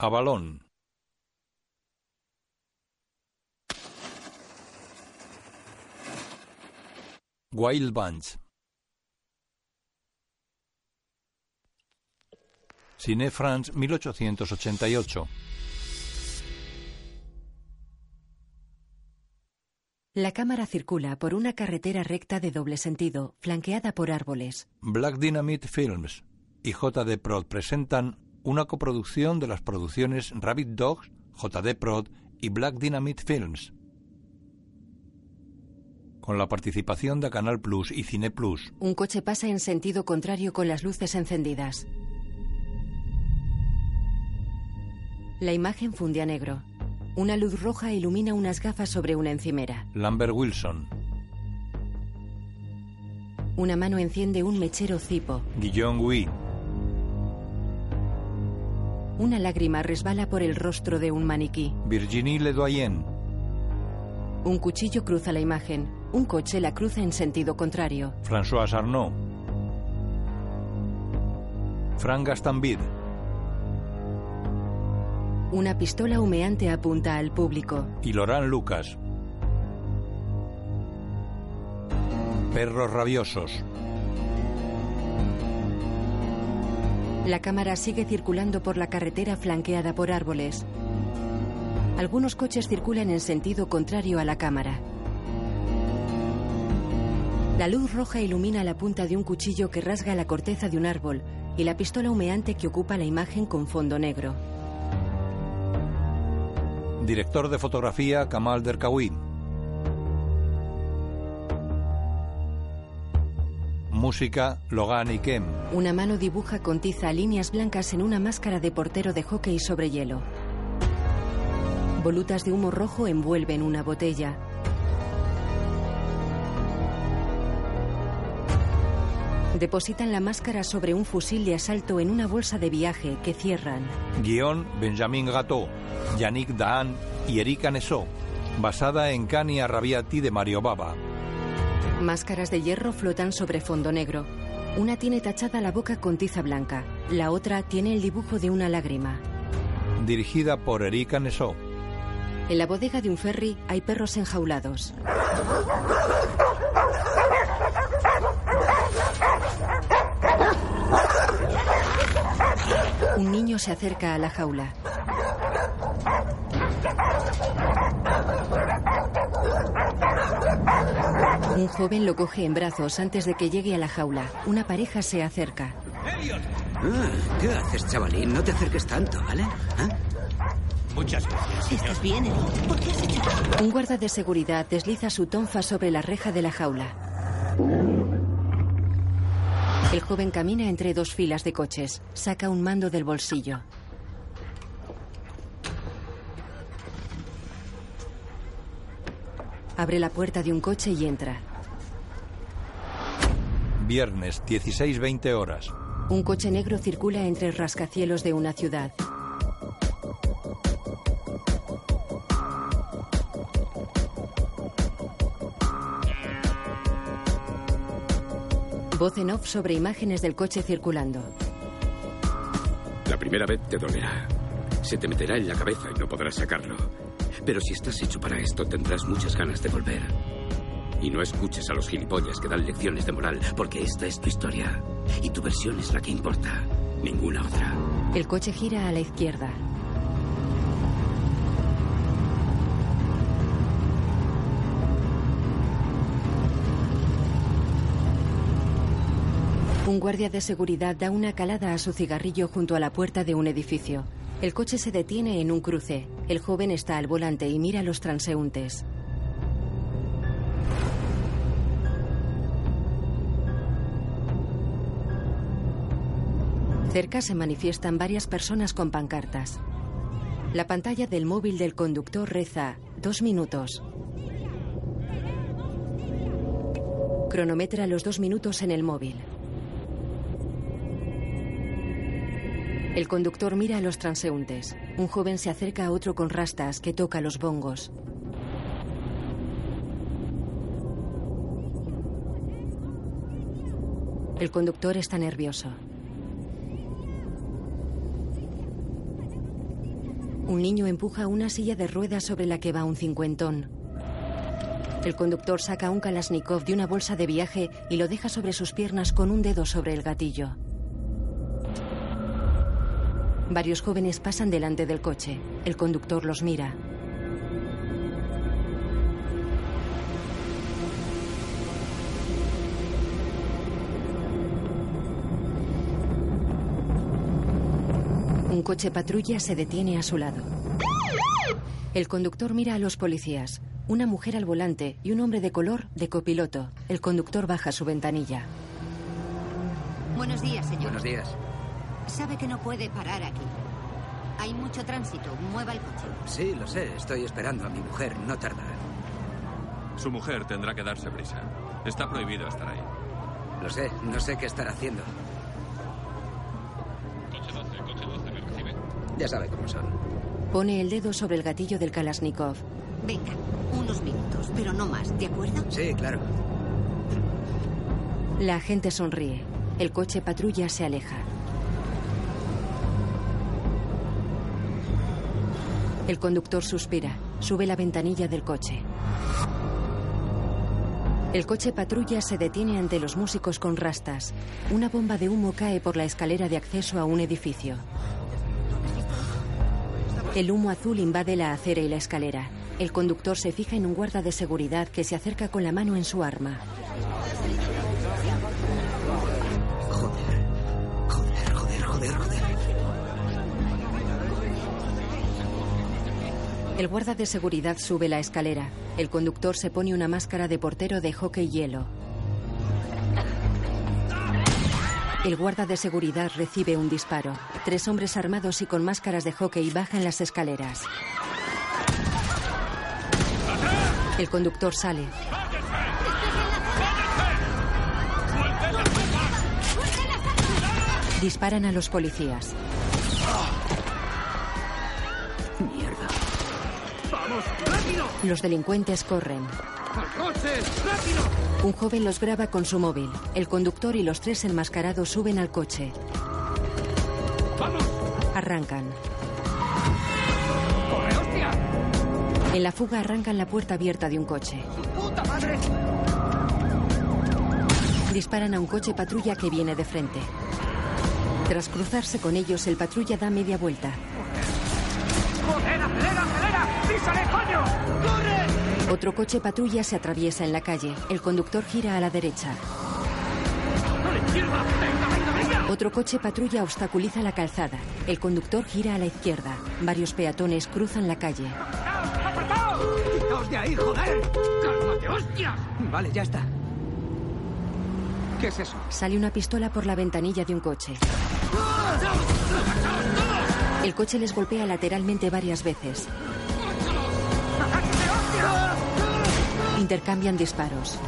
Avalón. Wild Bunch. Cine France 1888. La cámara circula por una carretera recta de doble sentido, flanqueada por árboles. Black Dynamite Films y JD Prod presentan una coproducción de las producciones Rabbit Dogs, JD Prod y Black Dynamite Films. Con la participación de Canal Plus y Cine Plus. Un coche pasa en sentido contrario con las luces encendidas. La imagen funde a negro. Una luz roja ilumina unas gafas sobre una encimera. Lambert Wilson. Una mano enciende un mechero cipo. Guillaume Gui. Una lágrima resbala por el rostro de un maniquí. Virginie Ledoyen. Un cuchillo cruza la imagen. Un coche la cruza en sentido contrario. François Arnaud. Frank Gastambide. Una pistola humeante apunta al público. Y Laurent Lucas. Perros rabiosos. La cámara sigue circulando por la carretera flanqueada por árboles. Algunos coches circulan en sentido contrario a la cámara. La luz roja ilumina la punta de un cuchillo que rasga la corteza de un árbol y la pistola humeante que ocupa la imagen con fondo negro. Director de fotografía Kamal Derkawi. Música Logan y Kem. Una mano dibuja con tiza líneas blancas en una máscara de portero de hockey sobre hielo. Volutas de humo rojo envuelven una botella. Depositan la máscara sobre un fusil de asalto en una bolsa de viaje que cierran. Guión Benjamin Gatto, Yannick Dahan y Erika Nesso. Basada en Cani Arrabiati de Mario Baba. Máscaras de hierro flotan sobre fondo negro. Una tiene tachada la boca con tiza blanca. La otra tiene el dibujo de una lágrima. Dirigida por Erika Nesso. En la bodega de un ferry hay perros enjaulados. Un niño se acerca a la jaula. Un joven lo coge en brazos antes de que llegue a la jaula. Una pareja se acerca. Ah, ¿Qué haces, chavalín? No te acerques tanto, ¿vale? ¿Ah? Muchas gracias. señor. ¿Estás bien, Eddie? ¿Por qué has hecho Un guarda de seguridad desliza su tonfa sobre la reja de la jaula. El joven camina entre dos filas de coches. Saca un mando del bolsillo. Abre la puerta de un coche y entra. Viernes, 16-20 horas. Un coche negro circula entre rascacielos de una ciudad. Voz en off sobre imágenes del coche circulando. La primera vez te dolerá. Se te meterá en la cabeza y no podrás sacarlo. Pero si estás hecho para esto, tendrás muchas ganas de volver. Y no escuches a los gilipollas que dan lecciones de moral, porque esta es tu historia. Y tu versión es la que importa. Ninguna otra. El coche gira a la izquierda. Un guardia de seguridad da una calada a su cigarrillo junto a la puerta de un edificio. El coche se detiene en un cruce. El joven está al volante y mira a los transeúntes. Cerca se manifiestan varias personas con pancartas. La pantalla del móvil del conductor reza dos minutos. Cronometra los dos minutos en el móvil. El conductor mira a los transeúntes. Un joven se acerca a otro con rastas que toca los bongos. El conductor está nervioso. Un niño empuja una silla de ruedas sobre la que va un cincuentón. El conductor saca un Kalashnikov de una bolsa de viaje y lo deja sobre sus piernas con un dedo sobre el gatillo. Varios jóvenes pasan delante del coche. El conductor los mira. Coche patrulla se detiene a su lado. El conductor mira a los policías. Una mujer al volante y un hombre de color de copiloto. El conductor baja su ventanilla. Buenos días, señor. Buenos días. Sabe que no puede parar aquí. Hay mucho tránsito. Mueva el coche. Sí, lo sé. Estoy esperando a mi mujer. No tardará. Su mujer tendrá que darse prisa. Está prohibido estar ahí. Lo sé. No sé qué estar haciendo. Ya sabe cómo son. Pone el dedo sobre el gatillo del Kalashnikov. Venga, unos minutos, pero no más, ¿de acuerdo? Sí, claro. La agente sonríe. El coche patrulla se aleja. El conductor suspira. Sube la ventanilla del coche. El coche patrulla se detiene ante los músicos con rastas. Una bomba de humo cae por la escalera de acceso a un edificio. El humo azul invade la acera y la escalera. El conductor se fija en un guarda de seguridad que se acerca con la mano en su arma. Joder. Joder, joder, joder, joder. El guarda de seguridad sube la escalera. El conductor se pone una máscara de portero de hockey hielo. El guarda de seguridad recibe un disparo. Tres hombres armados y con máscaras de hockey bajan las escaleras. El conductor sale. Disparan a los policías. Mierda. Los delincuentes corren. Un joven los graba con su móvil. El conductor y los tres enmascarados suben al coche. Arrancan. En la fuga arrancan la puerta abierta de un coche. Disparan a un coche patrulla que viene de frente. Tras cruzarse con ellos, el patrulla da media vuelta. Otro coche patrulla se atraviesa en la calle. El conductor gira a la derecha. Otro coche patrulla obstaculiza la calzada. El conductor gira a la izquierda. Varios peatones cruzan la calle. ¡Quitaos de ahí, joder! ¡Cálmate, hostia! Vale, ya está. ¿Qué es eso? Sale una pistola por la ventanilla de un coche. El coche les golpea lateralmente varias veces. Intercambian disparos.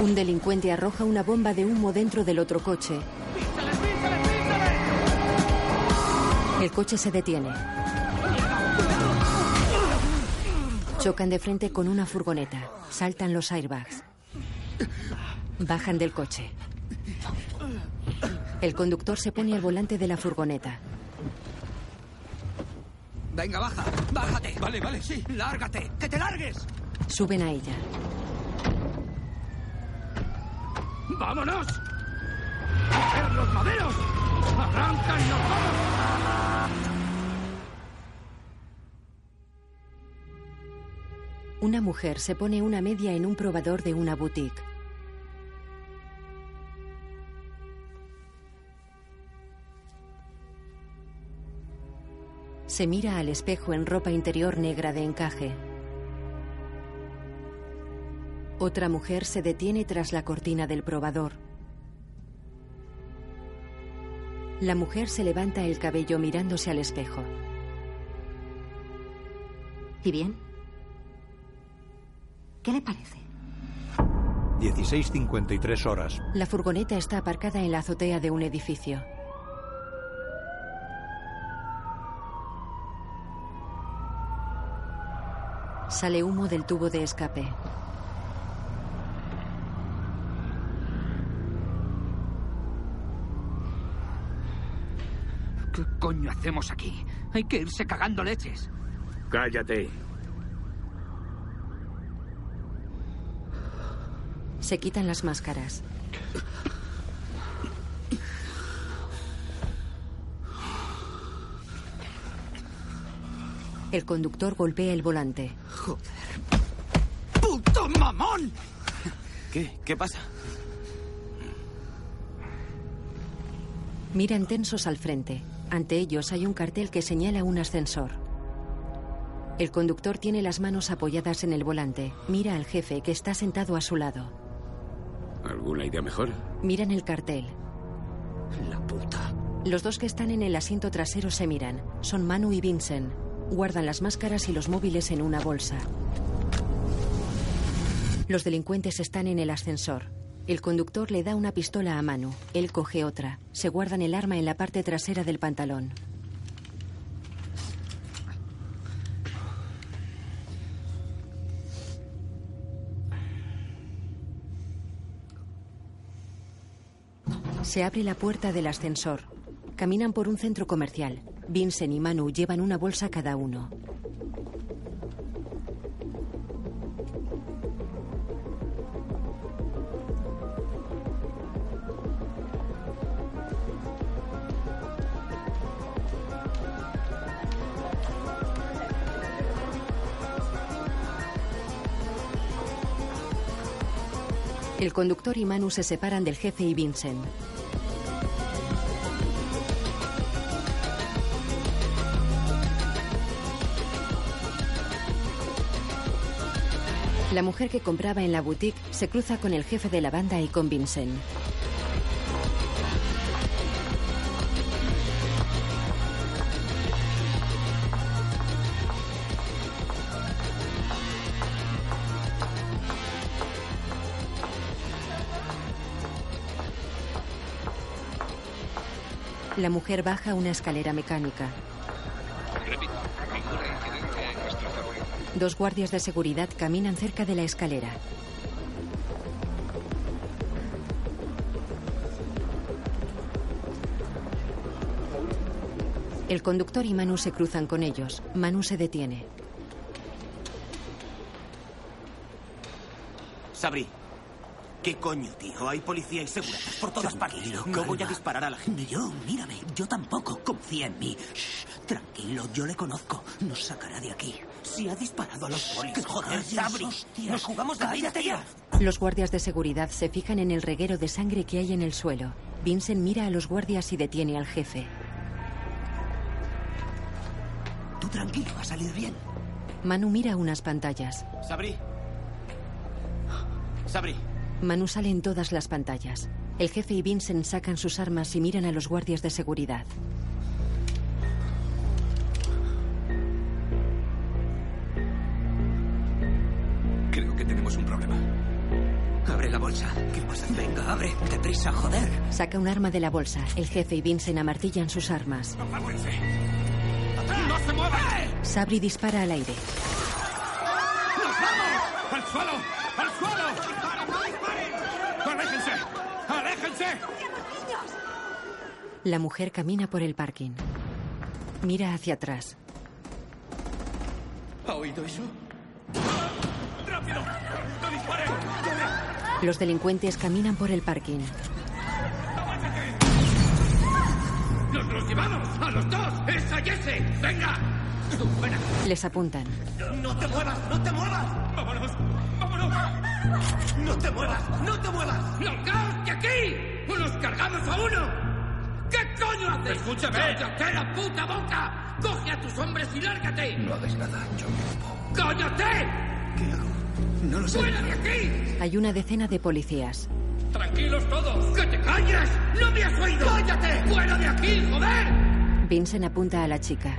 Un delincuente arroja una bomba de humo dentro del otro coche. El coche se detiene. Chocan de frente con una furgoneta. Saltan los airbags. Bajan del coche. El conductor se pone al volante de la furgoneta. Venga, baja. Bájate. Vale, vale, sí. Lárgate. Que te largues. Suben a ella. ¡Vámonos! ¡Coger los maderos! ¡Arrancan y nos vamos! Una mujer se pone una media en un probador de una boutique. Se mira al espejo en ropa interior negra de encaje. Otra mujer se detiene tras la cortina del probador. La mujer se levanta el cabello mirándose al espejo. ¿Y bien? ¿Qué le parece? 16.53 horas. La furgoneta está aparcada en la azotea de un edificio. Sale humo del tubo de escape. ¿Qué coño hacemos aquí? Hay que irse cagando leches. Cállate. Se quitan las máscaras. El conductor golpea el volante. ¡Puto mamón! ¿Qué? ¿Qué pasa? Miran tensos al frente. Ante ellos hay un cartel que señala un ascensor. El conductor tiene las manos apoyadas en el volante. Mira al jefe que está sentado a su lado. ¿Alguna idea mejor? Miran el cartel. La puta. Los dos que están en el asiento trasero se miran. Son Manu y Vincent. Guardan las máscaras y los móviles en una bolsa. Los delincuentes están en el ascensor. El conductor le da una pistola a Manu. Él coge otra. Se guardan el arma en la parte trasera del pantalón. Se abre la puerta del ascensor. Caminan por un centro comercial. Vincent y Manu llevan una bolsa cada uno. El conductor y Manu se separan del jefe y Vincent. La mujer que compraba en la boutique se cruza con el jefe de la banda y con Vincent. La mujer baja una escalera mecánica. Dos guardias de seguridad caminan cerca de la escalera. El conductor y Manu se cruzan con ellos. Manu se detiene. Sabri. ¿Qué coño, tío? Hay policía y seguratas por todas partes. No voy a disparar a la gente. Ni yo, mírame, yo tampoco. Confía en mí. Shh, tranquilo, yo le conozco. Nos sacará de aquí. Si ha disparado a los polis. ¡Qué Joder, rayos, Sabri. Nos jugamos la vida. Los guardias de seguridad se fijan en el reguero de sangre que hay en el suelo. Vincent mira a los guardias y detiene al jefe. Tú tranquilo, va a salir bien. Manu mira unas pantallas. Sabri. Sabri. Manu sale en todas las pantallas. El jefe y Vincent sacan sus armas y miran a los guardias de seguridad. Joder. Saca un arma de la bolsa. El jefe y Vincent amartillan sus armas. ¡No se muevan! Sabri dispara al aire. ¡Nos vamos! ¡Al suelo! ¡Al suelo! ¡Aléjense! ¡Aléjense! La mujer camina por el parking. Mira hacia atrás. ¿Ha oído eso? ¡Rápido! ¡No disparen! Los delincuentes caminan por el parking. ¡Nos los llevamos! ¡A los dos! ¡Esa Jesse! ¡Venga! ¡Buena! Les apuntan. No te muevas, no te muevas. ¡Vámonos! ¡Vámonos! No te muevas, no te muevas. ¡Largaos de aquí! ¡O nos cargamos a uno! ¿Qué coño haces? ¡Escúchame! ¡Cállate la puta boca! ¡Coge a tus hombres y lárgate! No hagas nada, yo mismo. ¡Cállate! ¿Qué hago? No lo sé. ¡Fuera de aquí! Hay una decena de policías. ¡Tranquilos todos! ¡Que te calles! ¡No me has oído! ¡Cállate! ¡Fuera de aquí, joder! Vincent apunta a la chica.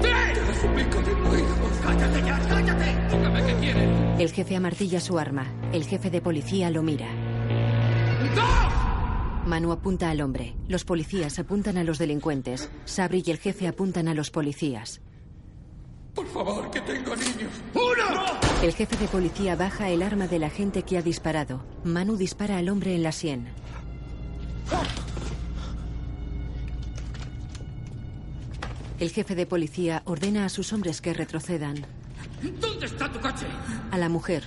¡Tres! ¡Suplico de tu hijo! ¡Cállate ya! ¡Cállate! Dígame qué quieres. El jefe amartilla su arma. El jefe de policía lo mira. ¡Dos! Manu apunta al hombre. Los policías apuntan a los delincuentes. Sabri y el jefe apuntan a los policías. Por favor, que tengo niños. ¡Uno! El jefe de policía baja el arma del agente que ha disparado. Manu dispara al hombre en la sien. El jefe de policía ordena a sus hombres que retrocedan. ¿Dónde está tu coche? A la mujer.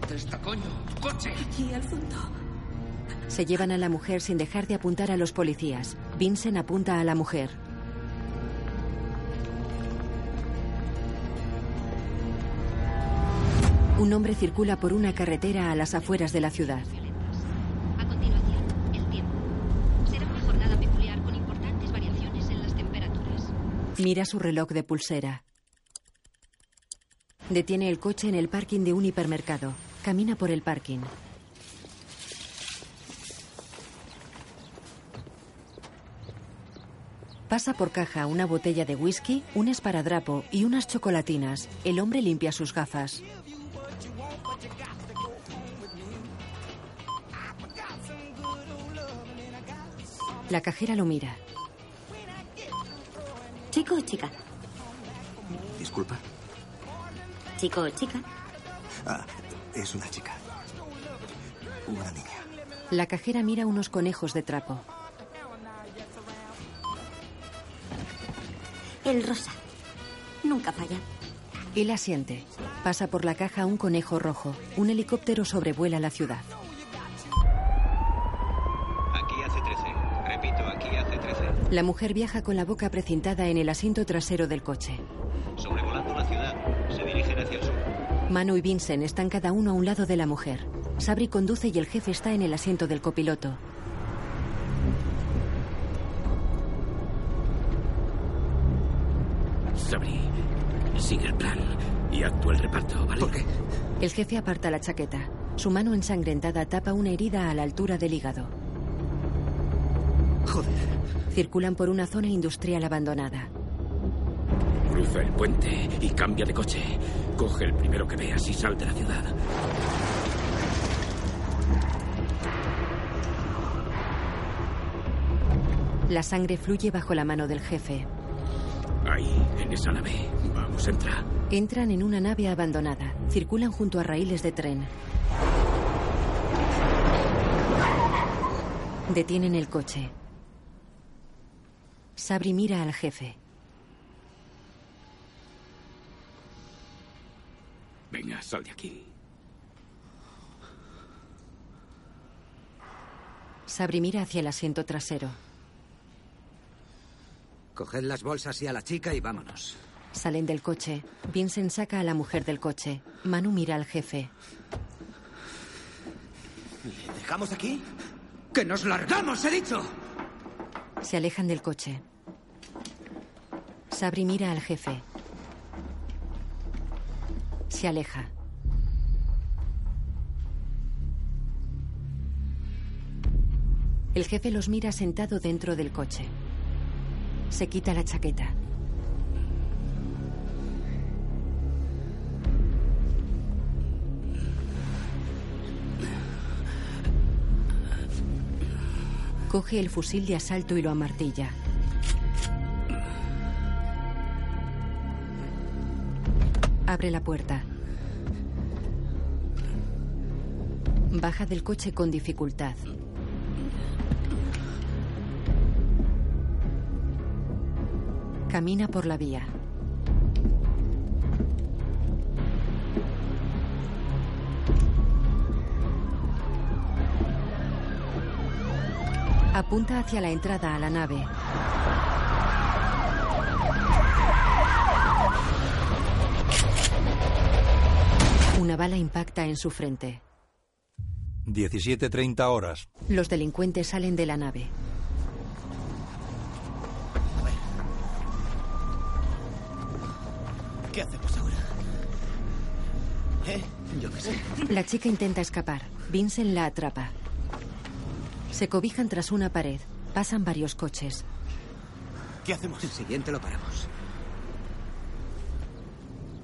¿Dónde está, coño? ¡Tu coche! Aquí al fondo. Se llevan a la mujer sin dejar de apuntar a los policías. Vincent apunta a la mujer. Un hombre circula por una carretera a las afueras de la ciudad. A continuación, el tiempo. Será una jornada peculiar con importantes variaciones en las temperaturas. Mira su reloj de pulsera. Detiene el coche en el parking de un hipermercado. Camina por el parking. Pasa por caja una botella de whisky, un esparadrapo y unas chocolatinas. El hombre limpia sus gafas. La cajera lo mira. ¿Chico o chica? Disculpa. ¿Chico o chica? Ah, es una chica. Una niña. La cajera mira unos conejos de trapo. El rosa. Nunca falla. Él asiente. Pasa por la caja un conejo rojo. Un helicóptero sobrevuela la ciudad. La mujer viaja con la boca precintada en el asiento trasero del coche. Sobrevolando la ciudad. Se dirigen hacia el sur. Manu y Vincent están cada uno a un lado de la mujer. Sabri conduce y el jefe está en el asiento del copiloto. Sabri, sigue el plan y actúa el reparto, ¿vale? ¿Por qué? El jefe aparta la chaqueta. Su mano ensangrentada tapa una herida a la altura del hígado. Circulan por una zona industrial abandonada. Cruza el puente y cambia de coche. Coge el primero que veas y sal de la ciudad. La sangre fluye bajo la mano del jefe. Ahí, en esa nave. Vamos, entra. Entran en una nave abandonada. Circulan junto a raíles de tren. Detienen el coche. Sabri mira al jefe. Venga, sal de aquí. Sabri mira hacia el asiento trasero. Coged las bolsas y a la chica y vámonos. Salen del coche. Vincent saca a la mujer del coche. Manu mira al jefe. ¿Le dejamos aquí? ¡Que nos largamos, he dicho! Se alejan del coche. Sabri mira al jefe. Se aleja. El jefe los mira sentado dentro del coche. Se quita la chaqueta. Coge el fusil de asalto y lo amartilla. Abre la puerta. Baja del coche con dificultad. Camina por la vía. Apunta hacia la entrada a la nave. Una bala impacta en su frente. 17.30 horas. Los delincuentes salen de la nave. ¿Qué hacemos ahora? ¿Eh? Yo qué sé. La chica intenta escapar. Vincent la atrapa. Se cobijan tras una pared. Pasan varios coches. ¿Qué hacemos? El siguiente lo paramos.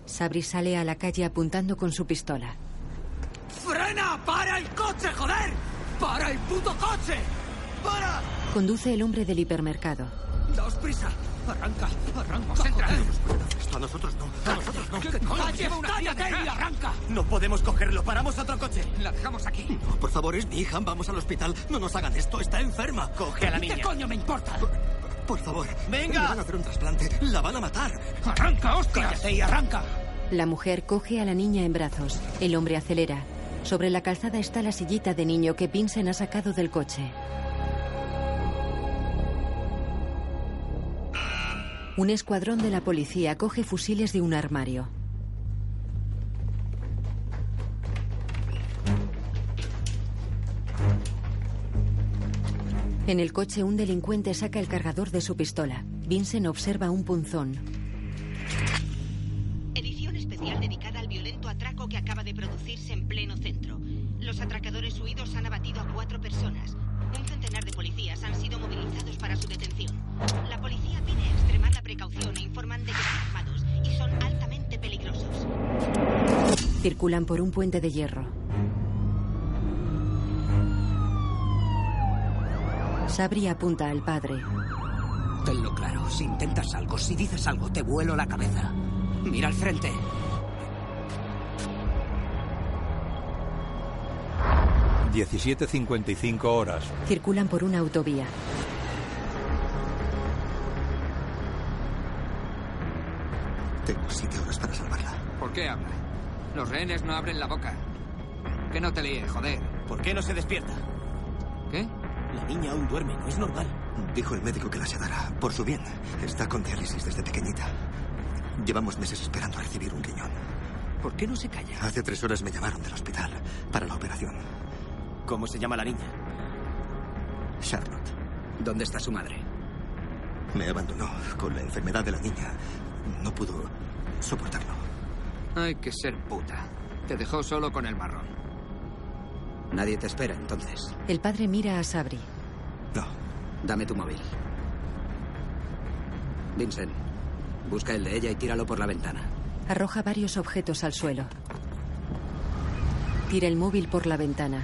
Sabri sale a la calle apuntando con su pistola. ¡Frena! ¡Para el coche, joder! ¡Para el puto coche! ¡Para! Conduce el hombre del hipermercado. ¡Daos prisa! Arranca, arranca. Concéntrate. Esto a nosotros no. A nosotros no. ¿Qué coño? Lleva una cállate y arranca. No podemos cogerlo. Paramos otro coche. La dejamos aquí. No, por favor, es mi hija. Vamos al hospital. No nos hagan esto. Está enferma. Coge a la niña. ¿Qué coño me importa? Por favor. Venga. Le van a hacer un trasplante. La van a matar. Arranca, hostia. Cállate y arranca. La mujer coge a la niña en brazos. El hombre acelera. Sobre la calzada está la sillita de niño que Vincent ha sacado del coche. Un escuadrón de la policía coge fusiles de un armario. En el coche un delincuente saca el cargador de su pistola. Vincent observa un punzón. Circulan por un puente de hierro. Sabri apunta al padre. Tenlo claro. Si intentas algo, si dices algo, te vuelo la cabeza. Mira al frente. Diecisiete cincuenta y cinco horas. Circulan por una autovía. Tengo siete horas para salvarla. ¿Por qué habla? Los rehenes no abren la boca. Que no te líe, joder. ¿Por qué no se despierta? ¿Qué? La niña aún duerme, no es normal. Dijo el médico que la sedara. Por su bien. Está con diálisis desde pequeñita. Llevamos meses esperando a recibir un riñón. ¿Por qué no se calla? Hace tres horas me llamaron del hospital para la operación. ¿Cómo se llama la niña? Charlotte. ¿Dónde está su madre? Me abandonó con la enfermedad de la niña. No pudo soportarlo. Hay que ser puta. Te dejó solo con el marrón. Nadie te espera, entonces. El padre mira a Sabri. No. Dame tu móvil. Vincent, busca el de ella y tíralo por la ventana. Arroja varios objetos al suelo. Tira el móvil por la ventana.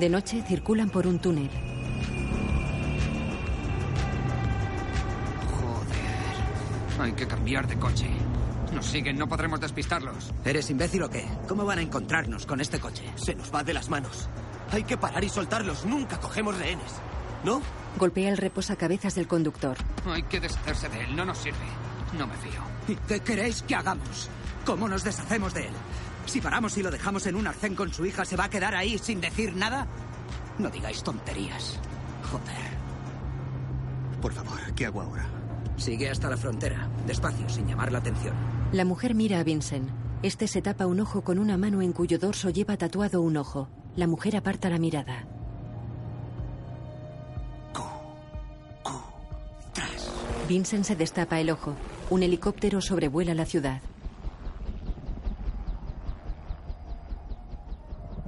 De noche circulan por un túnel. Joder. Hay que cambiar de coche. Nos siguen, no podremos despistarlos. ¿Eres imbécil o qué? ¿Cómo van a encontrarnos con este coche? Se nos va de las manos. Hay que parar y soltarlos. Nunca cogemos rehenes. ¿No? Golpea el reposacabezas del conductor. Hay que deshacerse de él, no nos sirve. No me fío. ¿Y qué queréis que hagamos? ¿Cómo nos deshacemos de él? Si paramos y lo dejamos en un arcén con su hija, ¿se va a quedar ahí sin decir nada? No digáis tonterías. Joder. Por favor, ¿qué hago ahora? Sigue hasta la frontera, despacio, sin llamar la atención. La mujer mira a Vincent. Este se tapa un ojo con una mano en cuyo dorso lleva tatuado un ojo. La mujer aparta la mirada. Vincent se destapa el ojo. Un helicóptero sobrevuela la ciudad.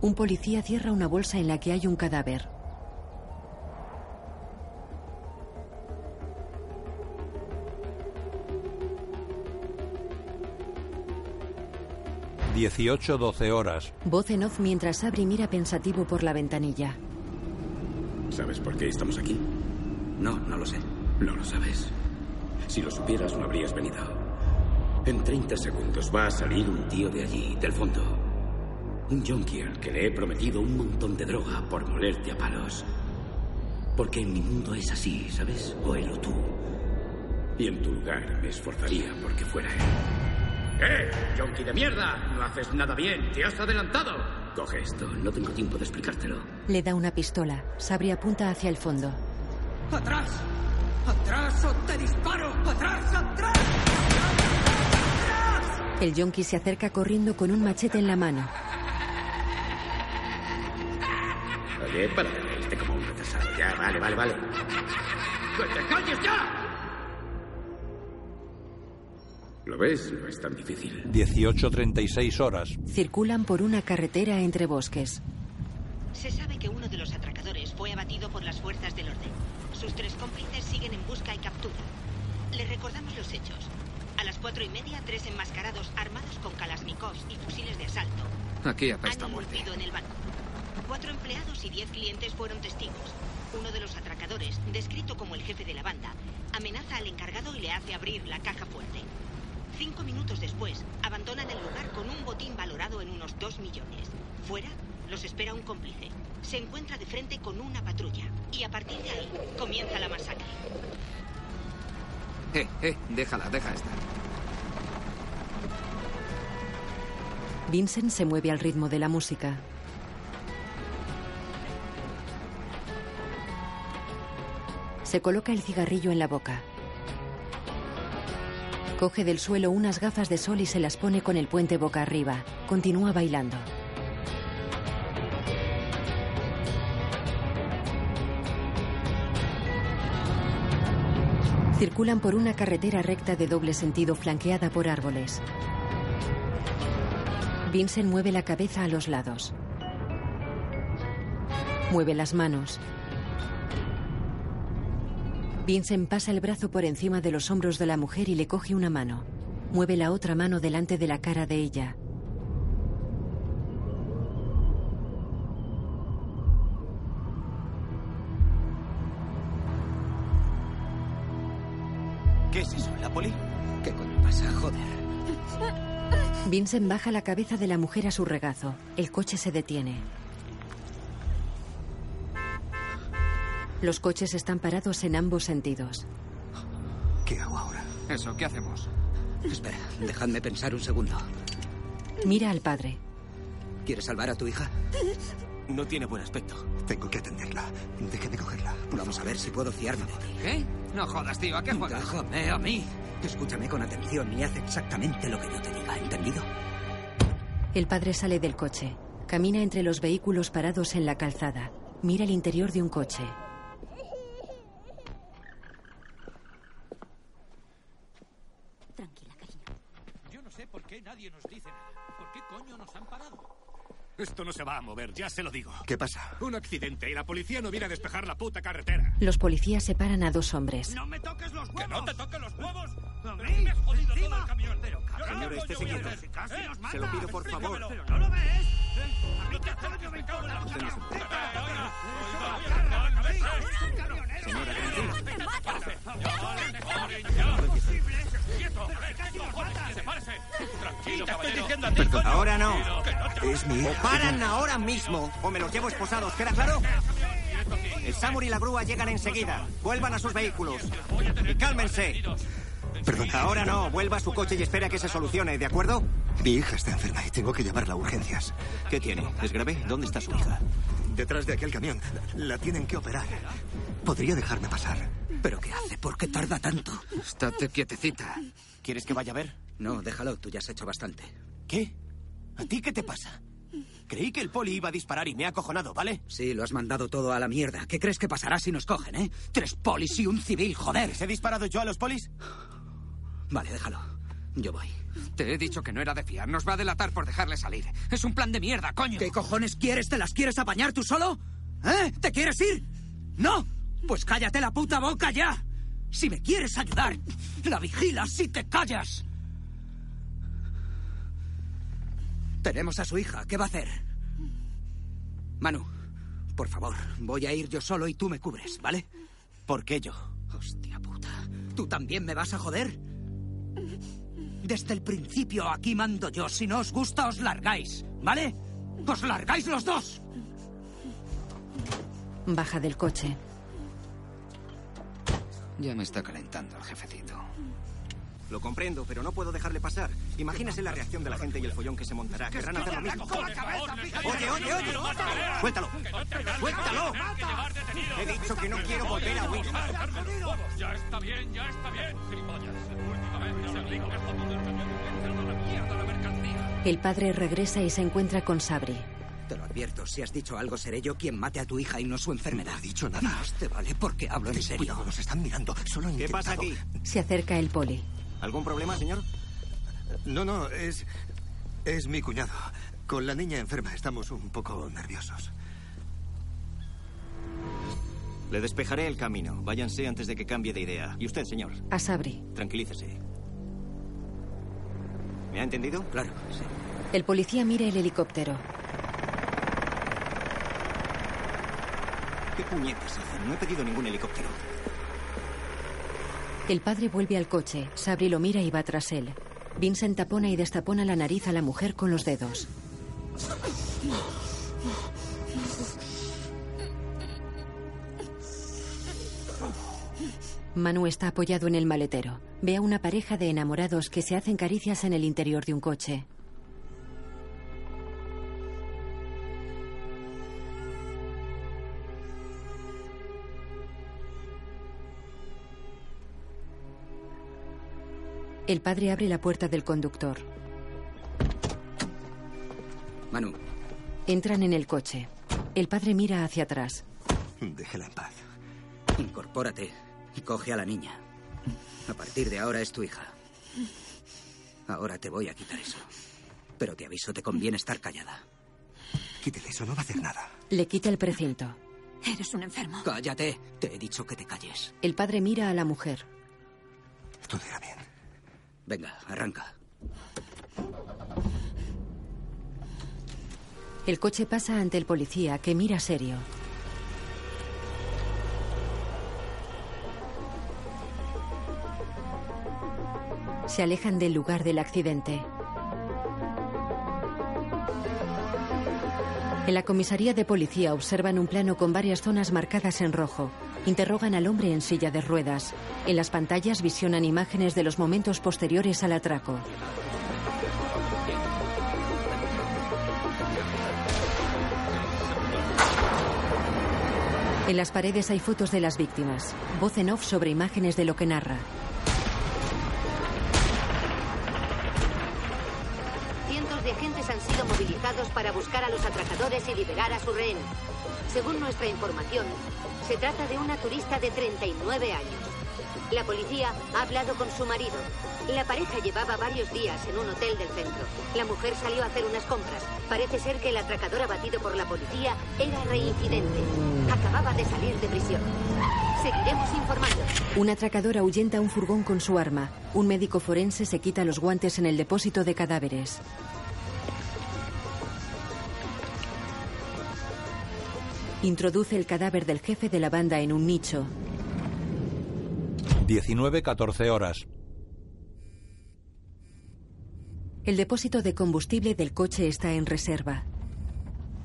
Un policía cierra una bolsa en la que hay un cadáver. Dieciocho doce horas. Voz en off mientras Sabri mira pensativo por la ventanilla. ¿Sabes por qué estamos aquí? No, no lo sé. No lo sabes. Si lo supieras, no habrías venido. En 30 segundos va a salir un tío de allí, del fondo. Un junkie al que le he prometido un montón de droga por molerte a palos. Porque en mi mundo es así, ¿sabes? O él o tú. Y en tu lugar me esforzaría porque fuera él. ¡Eh! ¡Junkie de mierda! No haces nada bien. ¡Te has adelantado! Coge esto. No tengo tiempo de explicártelo. Le da una pistola. Sabri apunta hacia el fondo. ¡Atrás! ¡Atrás o te disparo! ¡Atrás! ¡Atrás! El yonki se acerca corriendo con un machete en la mano. Oye, para reírte como un retrasado. Ya, vale, vale, vale. ¡Que te calles ya! ¿Lo ves? No es tan difícil. 18.36 horas. Circulan por una carretera entre bosques. Se sabe que uno de los atracadores fue abatido por las fuerzas del orden. Sus tres cómplices siguen en busca y captura. Les recordamos los hechos. A las cuatro y media, tres enmascarados armados con kalashnikovs y fusiles de asalto Aquí apesta han irrumpido en el banco. Cuatro empleados y diez clientes fueron testigos. Uno de los atracadores, descrito como el jefe de la banda, amenaza al encargado y le hace abrir la caja fuerte. Cinco minutos después, abandonan el lugar con un botín valorado en unos dos millones. Fuera, los espera un cómplice. Se encuentra de frente con una patrulla. Y a partir de ahí, comienza la masacre. Eh, eh, déjala, deja estar. Vincent se mueve al ritmo de la música. Se coloca el cigarrillo en la boca. Coge del suelo unas gafas de sol y se las pone con el puente boca arriba. Continúa bailando. Circulan por una carretera recta de doble sentido flanqueada por árboles. Vincent mueve la cabeza a los lados. Mueve las manos. Vincent pasa el brazo por encima de los hombros de la mujer y le coge una mano. Mueve la otra mano delante de la cara de ella. ¿Qué es eso? ¿La poli? ¿Qué coño pasa? Joder. Vincent baja la cabeza de la mujer a su regazo. El coche se detiene. Los coches están parados en ambos sentidos. ¿Qué hago ahora? Eso, ¿qué hacemos? Espera, dejadme pensar un segundo. Mira al padre. ¿Quieres salvar a tu hija? No tiene buen aspecto. Tengo que atenderla. Déjeme cogerla. Vamos a ver si puedo fiarme de ti. ¿Qué? No jodas, tío, ¿a qué juegas? Déjame a mí. Escúchame con atención y haz exactamente lo que yo te diga, ¿entendido? El padre sale del coche. Camina entre los vehículos parados en la calzada. Mira el interior de un coche. Tranquila, cariño. Yo no sé por qué nadie nos dice nada. Esto no se va a mover, ya se lo digo. ¿Qué pasa? Un accidente y la policía no viene a despejar la puta carretera. Los policías separan a dos hombres. ¡No me toques los huevos! ¡Que no te toques los huevos! ¡A me has jodido todo el camión! Pero, Señor, estése quieto. Se lo pido, por favor. ¿Pero no lo ves? ¿A mí qué coño me cago en la Señora, Tranquilo, caballero. Perdón. Ahora no. Es mi O hija. Paran ahora mismo o me los llevo esposados, ¿queda claro? El Samur y la grúa llegan enseguida. Vuelvan a sus vehículos. Y cálmense. Perdón. Ahora no, vuelva a su coche y espera que se solucione, ¿de acuerdo? Mi hija está enferma y tengo que llevarla a urgencias. ¿Qué tiene? ¿Es grave? ¿Dónde está su hija? Detrás de aquel camión. La tienen que operar. ¿Podría dejarme pasar? ¿Pero qué hace? ¿Por qué tarda tanto? Estate quietecita. ¿Quieres que vaya a ver? No, déjalo, tú ya has hecho bastante. ¿Qué? ¿A ti qué te pasa? Creí que el poli iba a disparar y me ha acojonado, ¿vale? Sí, lo has mandado todo a la mierda. ¿Qué crees que pasará si nos cogen, eh? Tres polis y un civil, joder. ¿Les he disparado yo a los polis? Vale, déjalo. Yo voy. Te he dicho que no era de fiar. Nos va a delatar por dejarle salir. Es un plan de mierda, coño. ¿Qué cojones quieres? ¿Te las quieres apañar tú solo? ¿Eh? ¿Te quieres ir? ¿No? Pues cállate la puta boca ya. Si me quieres ayudar, la vigilas si te callas. Tenemos a su hija. ¿Qué va a hacer? Manu, por favor, voy a ir yo solo y tú me cubres, ¿vale? ¿Por qué yo? Hostia puta. ¿Tú también me vas a joder? Desde el principio aquí mando yo. Si no os gusta, os largáis, ¿vale? ¡Os largáis los dos! Baja del coche. Ya me está calentando el jefecito. Lo comprendo, pero no puedo dejarle pasar. Imagínese la reacción de la gente y el follón que se montará. Querrán hacer lo mismo. Oye, oye, oye. Suéltalo. Suéltalo. He dicho que no quiero volver a huir. Ya está bien, ya está bien, el padre regresa y se encuentra con Sabri. Te lo advierto, si has dicho algo, seré yo quien mate a tu hija y no su enfermedad. No he dicho nada. Más te vale porque hablo en serio. cuidado, nos están mirando. Solo ¿Qué pasa aquí? Se acerca el poli. ¿Algún problema, señor? No, no, es. Es mi cuñado. Con la niña enferma estamos un poco nerviosos. Le despejaré el camino. Váyanse antes de que cambie de idea. Y usted, señor, A Sabri. tranquilícese. ¿Me ha entendido? Claro, sí. El policía mira el helicóptero. ¿Qué puñetas hacen? No he pedido ningún helicóptero. El padre vuelve al coche. Sabri lo mira y va tras él. Vincent tapona y destapona la nariz a la mujer con los dedos. Manu está apoyado en el maletero. Ve a una pareja de enamorados que se hacen caricias en el interior de un coche. El padre abre la puerta del conductor. Manu, Entran en el coche. El padre mira hacia atrás. Déjela en paz. incorpórate y coge a la niña. A partir de ahora es tu hija. Ahora te voy a quitar eso. Pero te aviso, te conviene estar callada. Quítele eso, no va a hacer nada. Le quita el precinto. Eres un enfermo. Cállate. Te he dicho que te calles. El padre mira a la mujer. Todo irá bien. Venga, arranca. El coche pasa ante el policía, que mira serio. Se alejan del lugar del accidente. En la comisaría de policía observan un plano con varias zonas marcadas en rojo. Interrogan al hombre en silla de ruedas. En las pantallas visionan imágenes de los momentos posteriores al atraco. En las paredes hay fotos de las víctimas. Voz en off sobre imágenes de lo que narra. Para buscar a los atracadores y liberar a su rehén. Según nuestra información, se trata de una turista de 39 años. La policía ha hablado con su marido. La pareja llevaba varios días en un hotel del centro. La mujer salió a hacer unas compras. Parece ser que el atracador abatido por la policía era reincidente. Acababa de salir de prisión. Seguiremos informando. Un atracador ahuyenta un furgón con su arma. Un médico forense se quita los guantes en el depósito de cadáveres. Introduce el cadáver del jefe de la banda en un nicho. 19-14 horas. El depósito de combustible del coche está en reserva.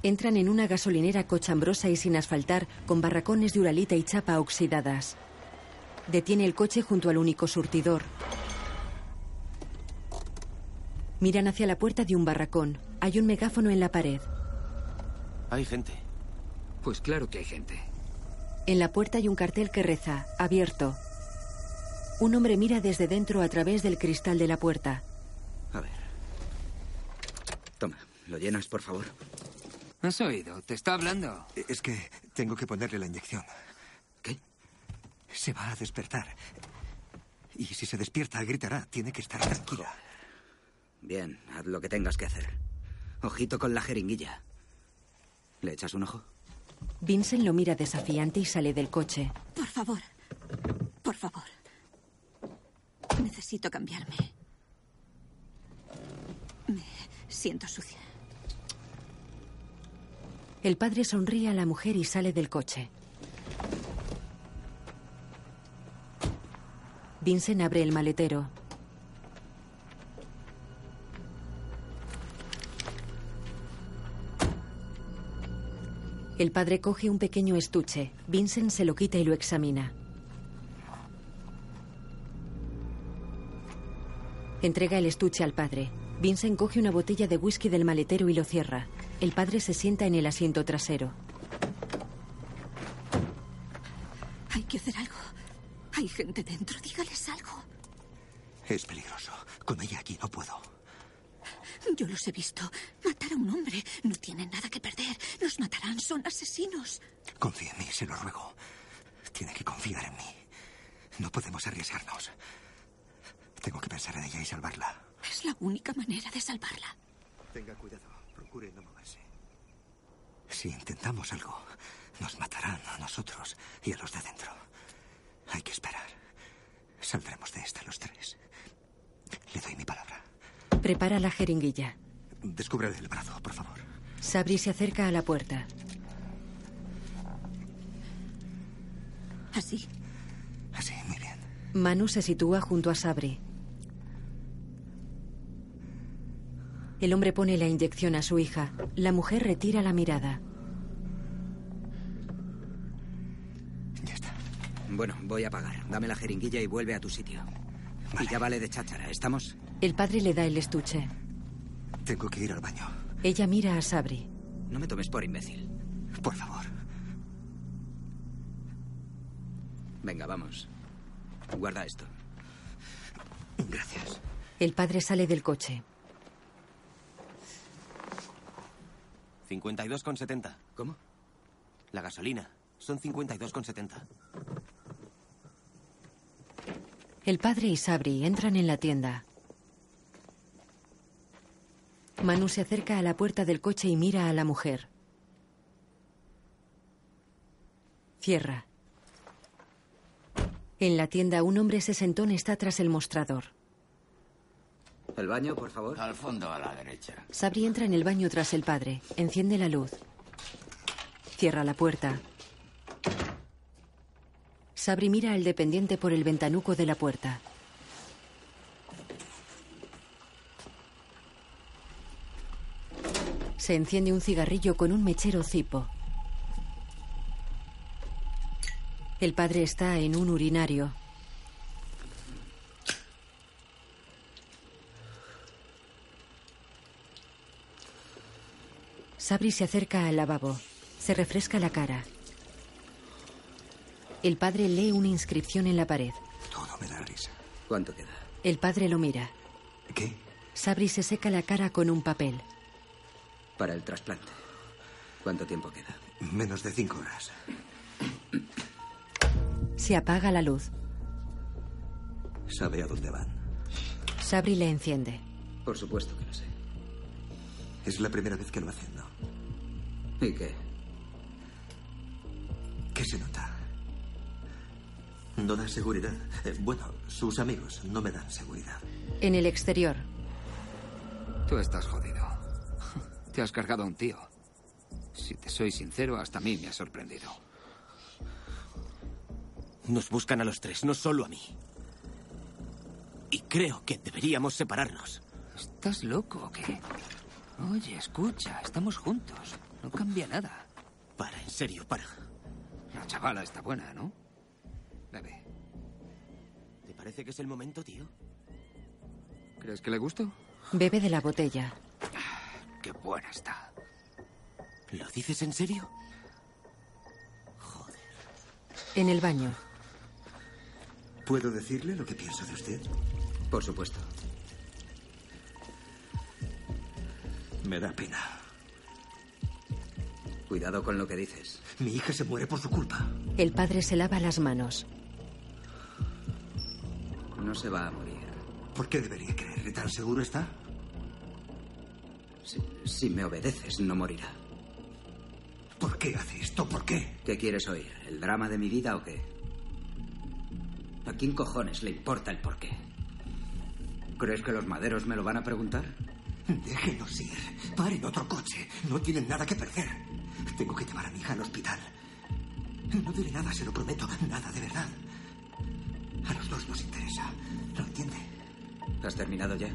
Entran en una gasolinera cochambrosa y sin asfaltar, con barracones de uralita y chapa oxidadas. Detiene el coche junto al único surtidor. Miran hacia la puerta de un barracón. Hay un megáfono en la pared. Hay gente. Pues claro que hay gente. En la puerta hay un cartel que reza, abierto. Un hombre mira desde dentro a través del cristal de la puerta. A ver. Toma, ¿lo llenas, por favor? ¿Has oído? Te está hablando. Es que tengo que ponerle la inyección. ¿Qué? Se va a despertar. Y si se despierta, gritará. Tiene que estar tranquila. Bien, haz lo que tengas que hacer. Ojito con la jeringuilla. ¿Le echas un ojo? Vincent lo mira desafiante y sale del coche. Por favor. Por favor. Necesito cambiarme. Me siento sucia. El padre sonríe a la mujer y sale del coche. Vincent abre el maletero. El padre coge un pequeño estuche. Vincent se lo quita y lo examina. Entrega el estuche al padre. Vincent coge una botella de whisky del maletero y lo cierra. El padre se sienta en el asiento trasero. Hay que hacer algo. Hay gente dentro. Dígales algo. Es peligroso. Con ella aquí no puedo. Yo los he visto. Matar a un hombre. No tienen nada que perder. Los matarán. Son asesinos. Confía en mí, se lo ruego. Tiene que confiar en mí. No podemos arriesgarnos. Tengo que pensar en ella y salvarla. Es la única manera de salvarla. Tenga cuidado. Procure no moverse. Si intentamos algo, nos matarán a nosotros y a los de dentro. Hay que esperar. Saldremos de esta los tres. Le doy mi palabra. Prepara la jeringuilla. Descúbrele el brazo, por favor. Sabri se acerca a la puerta. Así. Así, muy bien. Manu se sitúa junto a Sabri. El hombre pone la inyección a su hija. La mujer retira la mirada. Bueno, voy a pagar. Dame la jeringuilla y vuelve a tu sitio. Y ya vale de cháchara, ¿estamos? El padre le da el estuche. Tengo que ir al baño. Ella mira a Sabri. No me tomes por imbécil. Por favor. Venga, vamos. Guarda esto. Gracias. El padre sale del coche. 52,70. ¿Cómo? La gasolina. Son 52,70. El padre y Sabri entran en la tienda. Manu se acerca a la puerta del coche y mira a la mujer. Cierra. En la tienda un hombre sesentón está tras el mostrador. ¿El baño, por favor? Al fondo, a la derecha. Sabri entra en el baño tras el padre. Enciende la luz. Cierra la puerta. Sabri mira al dependiente por el ventanuco de la puerta. Se enciende un cigarrillo con un mechero cipo. El padre está en un urinario. Sabri se acerca al lavabo. Se refresca la cara. El padre lee una inscripción en la pared. Todo me da risa. ¿Cuánto queda? El padre lo mira. ¿Qué? Sabri se seca la cara con un papel. Para el trasplante. ¿Cuánto tiempo queda? Menos de cinco horas. Se apaga la luz. ¿Sabe a dónde van? Sabri le enciende. Por supuesto que lo sé. Es la primera vez que lo hacen, ¿no? ¿Y qué? ¿Qué se nota? No da seguridad. Eh, bueno, sus amigos no me dan seguridad. En el exterior, Tú estás jodido. Te has cargado a un tío. Si te soy sincero, hasta a mí me ha sorprendido. Nos buscan a los tres, no solo a mí. Y creo que deberíamos separarnos. ¿Estás loco o qué? Oye, escucha, estamos juntos. No cambia nada. Para, en serio, para. La chavala está buena, ¿no? Bebe. ¿Te parece que es el momento, tío? ¿Crees que le gusto? bebe de la botella. Qué buena está. ¿Lo dices en serio? En el baño, ¿Puedo decirle lo que pienso de usted? Por supuesto. Me da pena. Cuidado con lo que dices. Mi hija se muere por su culpa. el padre se lava las manos. No se va a morir. ¿Por qué debería creerle? ¿Tan seguro está? Si, si me obedeces, no morirá. ¿Por qué hace esto? ¿Por qué? ¿Qué quieres oír? ¿El drama de mi vida o qué? ¿A quién cojones le importa el porqué? ¿Crees que los maderos me lo van a preguntar? Déjenos ir. Paren otro coche. No tienen nada que perder. Tengo que llevar a mi hija al hospital. No diré nada, se lo prometo. Nada de verdad. A los dos nos interesa. ¿Lo entiende? ¿Has terminado ya?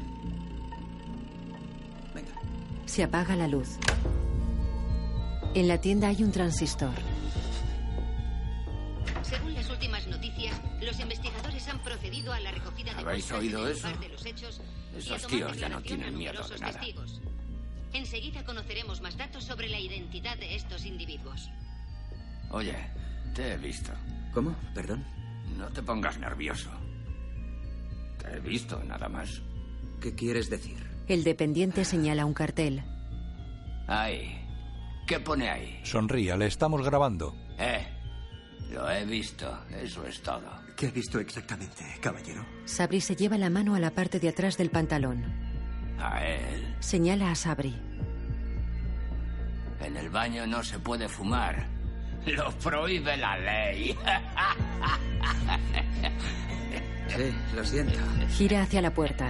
Venga. Se apaga la luz. En la tienda hay un transistor. Según las últimas noticias, los investigadores han procedido a la recogida de ¿Habéis oído eso? de los hechos Esos tíos ya no tienen miedo de nada. testigos. Enseguida conoceremos más datos sobre la identidad de estos individuos. Oye, te he visto. ¿Cómo? Perdón. No te pongas nervioso. Te he visto, nada más. ¿Qué quieres decir? El dependiente señala un cartel. Ahí. ¿Qué pone ahí? Sonría, le estamos grabando. Eh. Lo he visto, eso es todo. ¿Qué ha visto exactamente, caballero? Sabri se lleva la mano a la parte de atrás del pantalón. A él. Señala a Sabri. En el baño no se puede fumar. Lo prohíbe la ley. Sí, lo siento. Gira hacia la puerta.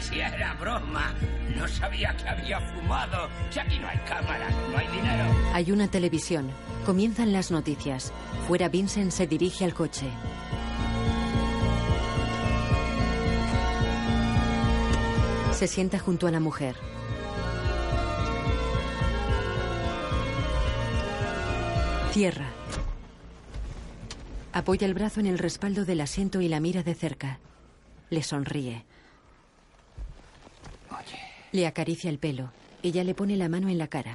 Si era broma. No sabía que había fumado. Si aquí no hay cámaras, no hay dinero. Hay una televisión. Comienzan las noticias. Fuera Vincent se dirige al coche. Se sienta junto a la mujer. Cierra. Apoya el brazo en el respaldo del asiento y la mira de cerca. Le sonríe. Le acaricia el pelo. Ella le pone la mano en la cara.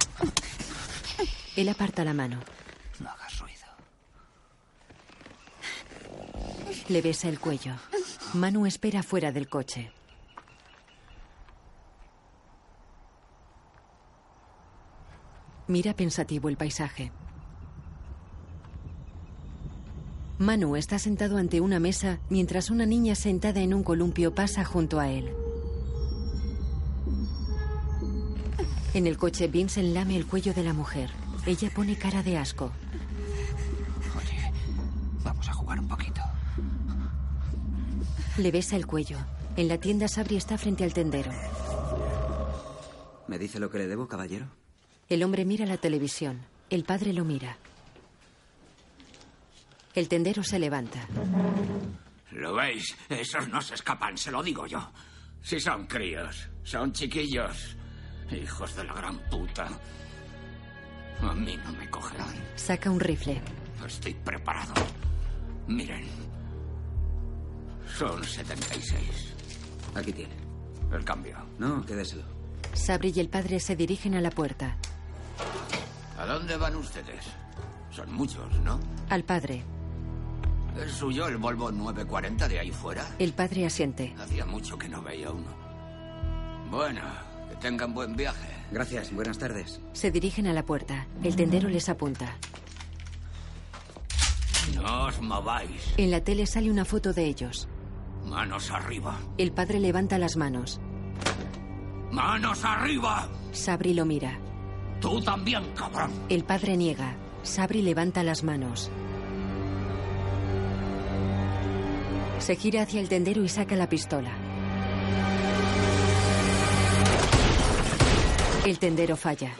Él aparta la mano. No hagas ruido. Le besa el cuello. Manu espera fuera del coche. Mira pensativo el paisaje. Manu está sentado ante una mesa mientras una niña sentada en un columpio pasa junto a él. En el coche, Vincent lame el cuello de la mujer. Ella pone cara de asco. Oye, vamos a jugar un poquito. Le besa el cuello. En la tienda, Sabri está frente al tendero. ¿Me dice lo que le debo, caballero? El hombre mira la televisión. El padre lo mira. El tendero se levanta. ¿Lo veis? Esos no se escapan, se lo digo yo. Si son críos, son chiquillos. Hijos de la gran puta. A mí no me cogerán. Saca un rifle. Estoy preparado. Miren. Son 76. Aquí tiene. El cambio. No, quédeselo. Sabri y el padre se dirigen a la puerta. ¿A dónde van ustedes? Son muchos, ¿no? Al padre. ¿Es suyo el Volvo 940 de ahí fuera? El padre asiente. Hacía mucho que no veía uno. Bueno, tengan buen viaje. Gracias, buenas tardes. Se dirigen a la puerta. El tendero les apunta. No os mováis. En la tele sale una foto de ellos. Manos arriba. El padre levanta las manos. ¡Manos arriba! Sabri lo mira. Tú también, cabrón. El padre niega. Sabri levanta las manos. Se gira hacia el tendero y saca la pistola. El tendero falla.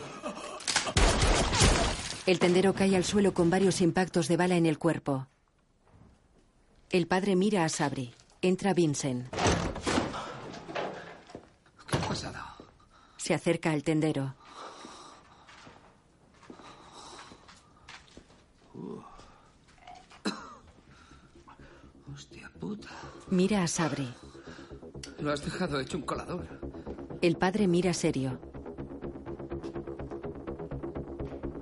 El tendero cae al suelo con varios impactos de bala en el cuerpo. El padre mira a Sabri. Entra Vincent. ¿Qué ha pasado? Se acerca al tendero. Hostia puta. Mira a Sabri. Lo has dejado hecho un colador. El padre mira serio.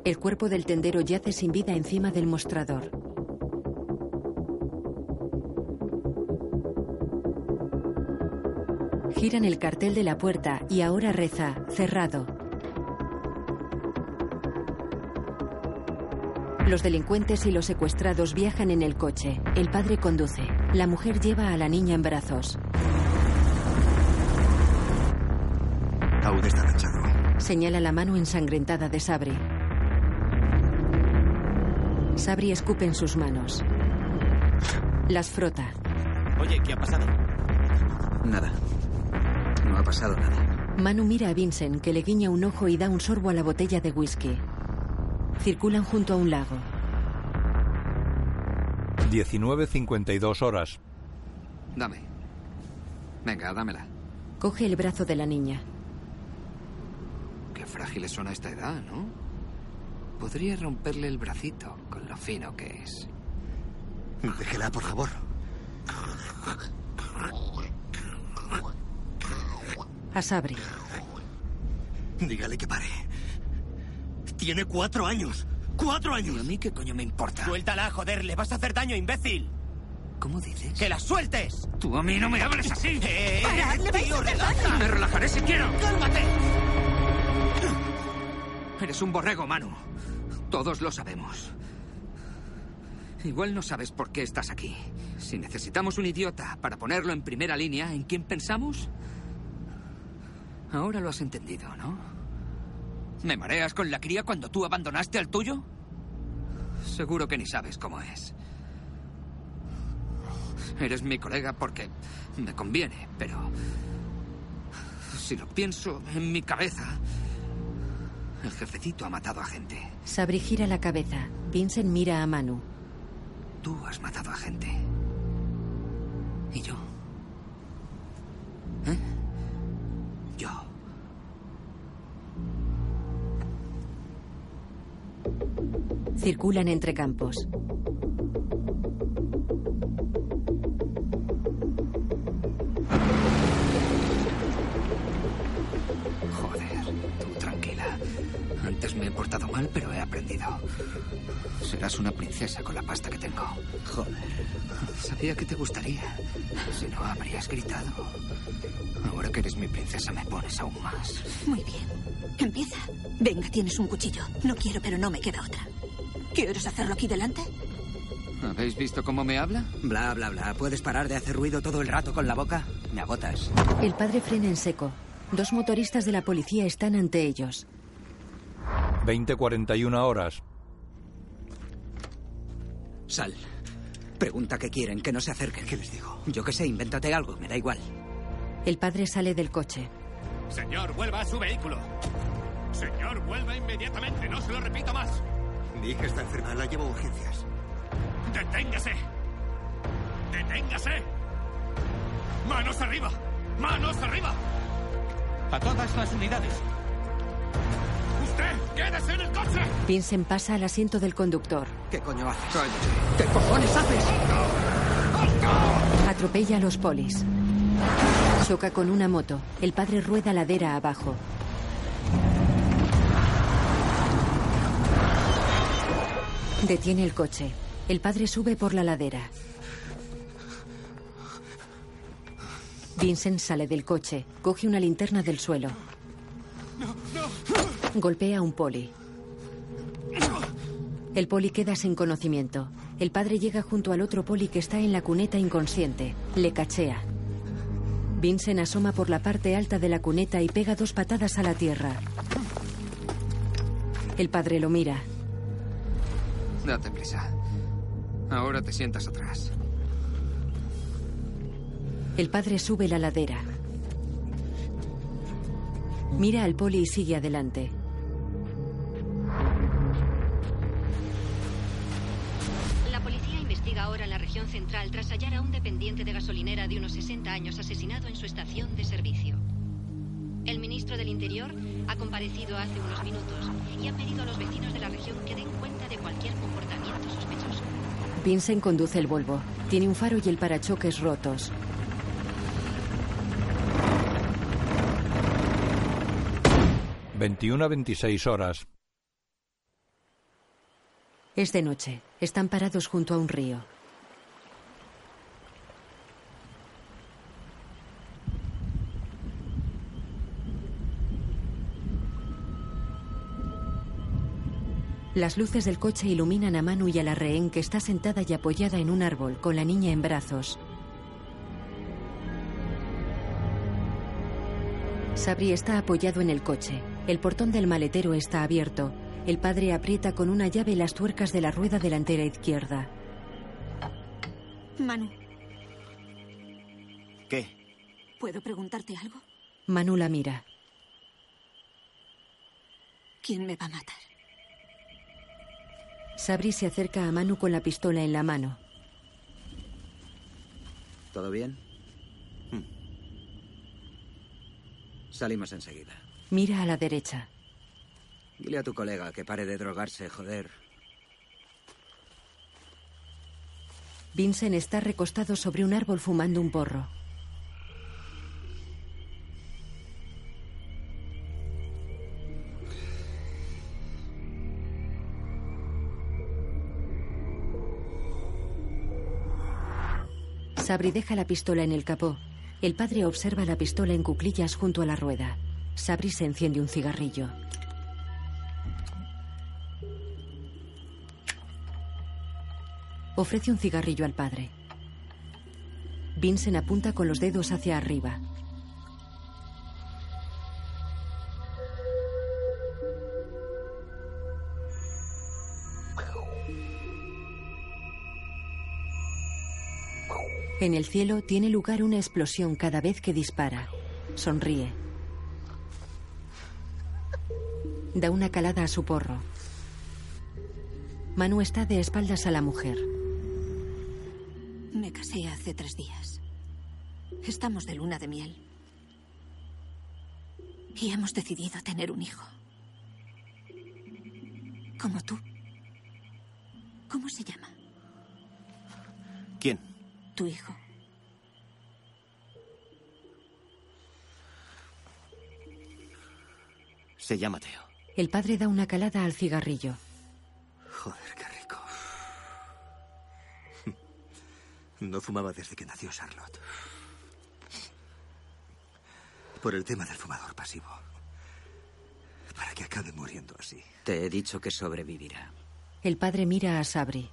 El cuerpo del tendero yace sin vida encima del mostrador. Giran el cartel de la puerta y ahora reza, cerrado. Los delincuentes y los secuestrados viajan en el coche. El padre conduce. La mujer lleva a la niña en brazos. Aún está tachado. Señala la mano ensangrentada de Sabri. Sabri escupe en sus manos. Las frota. Oye, ¿qué ha pasado? Nada. No ha pasado nada. Manu mira a Vincent, que le guiña un ojo y da un sorbo a la botella de whisky. Circulan junto a un lago. 19.52 horas. Dame. Venga, dámela. Coge el brazo de la niña. Qué frágiles son a esta edad, ¿no? Podría romperle el bracito con lo fino que es. Déjela, por favor. A Sabri. Dígale que pare. Tiene cuatro años. ¡Cuatro años! ¿Y a mí qué coño me importa? Suéltala, joder, le vas a hacer daño, imbécil. ¿Cómo dices? ¡Que la sueltes! Tú a mí no me hables así. ¡Eh, le vais a hacer daño. Me relajaré si quiero. ¡Cálmate! Eres un borrego, Manu. Todos lo sabemos. Igual no sabes por qué estás aquí. Si necesitamos un idiota para ponerlo en primera línea, ¿en quién pensamos? Ahora lo has entendido, ¿no? ¿Me mareas con la cría cuando tú abandonaste al tuyo? Seguro que ni sabes cómo es. Eres mi colega porque me conviene, pero Si lo pienso en mi cabeza, el jefecito ha matado a gente. Sabri gira la cabeza. Vincent mira a Manu. Tú has matado a gente. ¿Y yo? ¿Eh? Yo. Circulan entre campos. Mal, pero he aprendido. Serás una princesa con la pasta que tengo. Joder. Sabía que te gustaría. Si no, habrías gritado. Ahora que eres mi princesa, me pones aún más. Muy bien. Empieza. Venga, tienes un cuchillo. No quiero, pero no me queda otra. ¿Quieres hacerlo aquí delante? ¿Habéis visto cómo me habla? Bla, bla, bla. ¿Puedes parar de hacer ruido todo el rato con la boca? Me agotas. El padre frena en seco. Dos motoristas de la policía están ante ellos. 20.41 horas. Sal. Pregunta qué quieren, que no se acerquen. ¿Qué les digo? Yo qué sé, invéntate algo, me da igual. El padre sale del coche. Señor, vuelva a su vehículo. Señor, vuelva inmediatamente. No se lo repito más. Mi hija está enferma, la llevo a urgencias. ¡Deténgase! ¡Deténgase! ¡Manos arriba! ¡Manos arriba! A todas las unidades. ¡Usted! ¡Quédese en el coche! Vincent pasa al asiento del conductor. ¿Qué coño haces? ¿Qué cojones haces? Atropella a los polis. Choca con una moto. El padre rueda ladera abajo. Detiene el coche. El padre sube por la ladera. Vincent sale del coche, coge una linterna del suelo. Golpea a un poli. El poli queda sin conocimiento. El padre llega junto al otro poli que está en la cuneta inconsciente. Le cachea. Vincent asoma por la parte alta de la cuneta y pega dos patadas a la tierra. El padre lo mira. Date prisa. Ahora te sientas atrás. El padre sube la ladera. Mira al poli y sigue adelante. Central tras hallar a un dependiente de gasolinera de unos 60 años asesinado en su estación de servicio. El ministro del Interior ha comparecido hace unos minutos y ha pedido a los vecinos de la región que den cuenta de cualquier comportamiento sospechoso. Vincent conduce el Volvo. Tiene un faro y el parachoques rotos. Veintiuna a 26 horas. Es de noche. Están parados junto a un río. Las luces del coche iluminan a Manu y a la rehén que está sentada y apoyada en un árbol con la niña en brazos. Sabri está apoyado en el coche. El portón del maletero está abierto. El padre aprieta con una llave las tuercas de la rueda delantera izquierda. Manu, ¿Qué? ¿puedo preguntarte algo? Manu la mira. ¿Quién me va a matar? Sabri se acerca a Manu con la pistola en la mano. ¿Todo bien? Hmm. Salimos enseguida. Mira a la derecha. Dile a tu colega que pare de drogarse, joder. Vincent está recostado sobre un árbol fumando un porro. Sabri deja la pistola en el capó. El padre observa la pistola en cuclillas junto a la rueda. Sabri se enciende un cigarrillo. Ofrece un cigarrillo al padre. Vincent apunta con los dedos hacia arriba. En el cielo tiene lugar una explosión cada vez que dispara. Sonríe. Da una calada a su porro. Manu está de espaldas a la mujer. Me casé hace tres días. Estamos de luna de miel. Y hemos decidido tener un hijo. Como tú. ¿Cómo se llama? Tu hijo. Se llama Teo. El padre da una calada al cigarrillo. Joder, qué rico. No fumaba desde que nació Charlotte. Por el tema del fumador pasivo. Para que acabe muriendo así. Te he dicho que sobrevivirá. El padre mira a Sabri.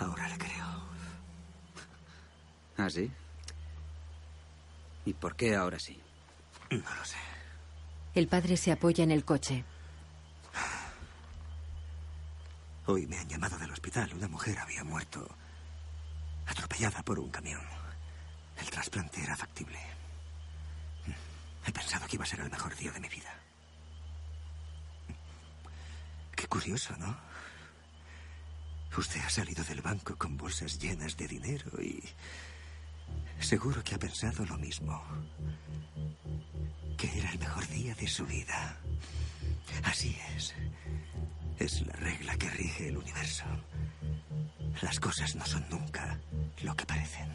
Ahora le creo. ¿Ah, sí? ¿Y por qué ahora sí? No lo sé. El padre se apoya en el coche. Hoy me han llamado del hospital. Una mujer había muerto atropellada por un camión. El trasplante era factible. He pensado que iba a ser el mejor día de mi vida. Qué curioso, ¿no? Usted ha salido del banco con bolsas llenas de dinero y seguro que ha pensado lo mismo. Que era el mejor día de su vida. Así es. Es la regla que rige el universo. Las cosas no son nunca lo que parecen.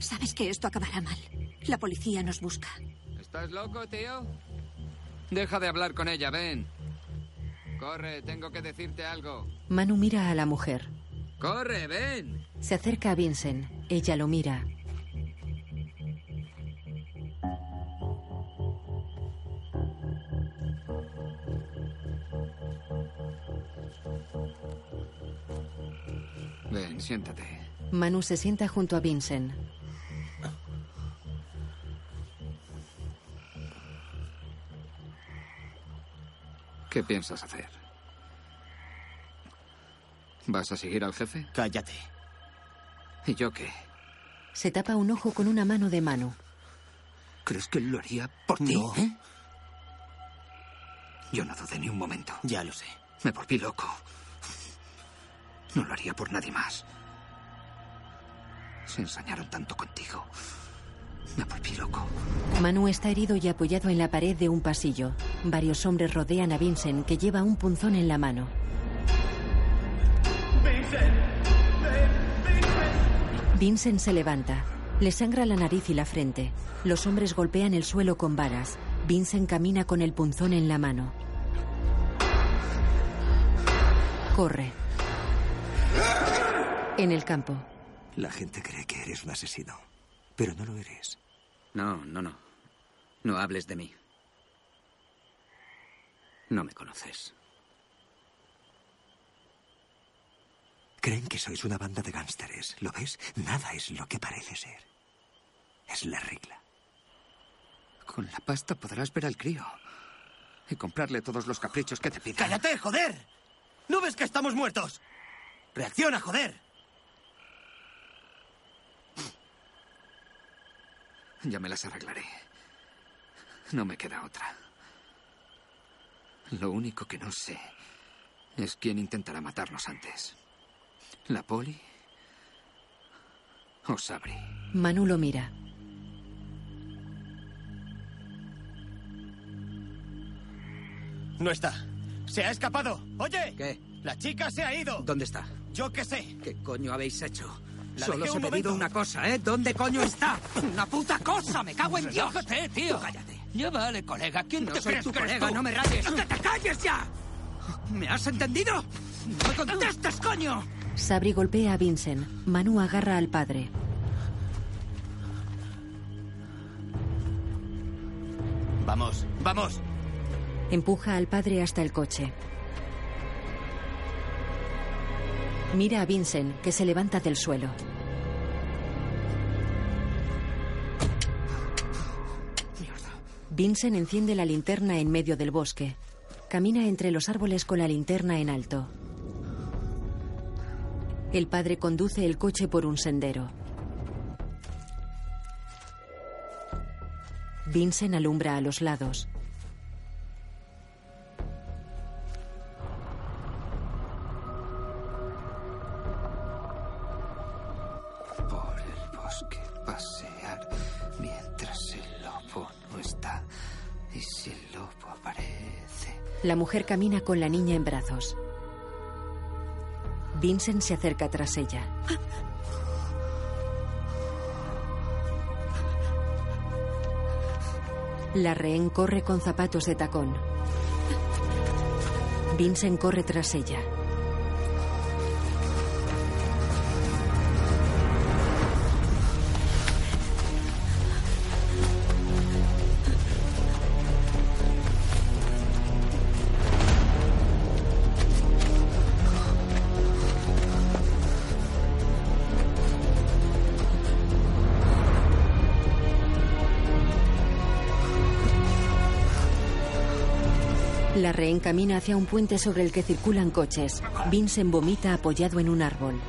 Sabes que esto acabará mal. La policía nos busca. ¿Estás loco, tío? Deja de hablar con ella, ven. Corre, tengo que decirte algo. Manu mira a la mujer. Corre, ven. Se acerca a Vincent. Ella lo mira. Ven, siéntate. Manu se sienta junto a Vincent. ¿Qué piensas hacer? ¿Vas a seguir al jefe? Cállate. ¿Y yo qué? Se tapa un ojo con una mano de Manu. ¿Crees que lo haría por ti? No. ¿Eh? Yo no dudé ni un momento. Ya lo sé. Me volví loco. No lo haría por nadie más. Se ensañaron tanto contigo. Me volví loco. Manu está herido y apoyado en la pared de un pasillo. Varios hombres rodean a Vincent, que lleva un punzón en la mano. Vincent se levanta. Le sangra la nariz y la frente. Los hombres golpean el suelo con varas. Vincent camina con el punzón en la mano. Corre. En el campo. La gente cree que eres un asesino, pero no lo eres. No, no, no. No hables de mí. No me conoces. Creen que sois una banda de gánsteres. ¿Lo ves? Nada es lo que parece ser. Es la regla. Con la pasta podrás ver al crío. Y comprarle todos los caprichos que te pida. ¡Cállate, joder! ¿No ves que estamos muertos? ¡Reacciona, joder! Ya me las arreglaré. No me queda otra. Lo único que no sé es quién intentará matarnos antes. ¿La poli? ¿O Sabri? Manu lo mira. No está. Se ha escapado. Oye. ¿Qué? La chica se ha ido. ¿Dónde está? Yo qué sé. ¿Qué coño habéis hecho? La Solo os he un pedido momento. una cosa, ¿eh? ¿Dónde coño está? ¡Una puta cosa! ¡Me cago en Dios! Relájate, tío. Cállate. Ya vale, colega. ¿Quién No te soy crees tu que eres colega, tú? no me rayes. ¡Que te calles ya! ¿Me has entendido? ¡No me contestes, coño! Sabri golpea a Vincent. Manu agarra al padre. Vamos, vamos. Empuja al padre hasta el coche. Mira a Vincent, que se levanta del suelo. Vincent enciende la linterna en medio del bosque. Camina entre los árboles con la linterna en alto. El padre conduce el coche por un sendero. Vincent alumbra a los lados. La mujer camina con la niña en brazos. Vincent se acerca tras ella. La rehén corre con zapatos de tacón. Vincent corre tras ella. Rehén camina hacia un puente sobre el que circulan coches. Vincent vomita apoyado en un árbol.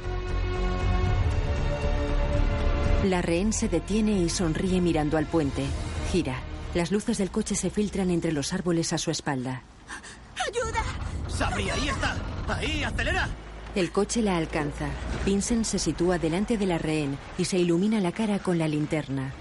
La rehén se detiene y sonríe mirando al puente. Gira. Las luces del coche se filtran entre los árboles a su espalda. ¡Ayuda! ¡Sabri, ahí está! ¡Ahí, acelera! El coche la alcanza. Vincent se sitúa delante de la rehén y se ilumina la cara con la linterna.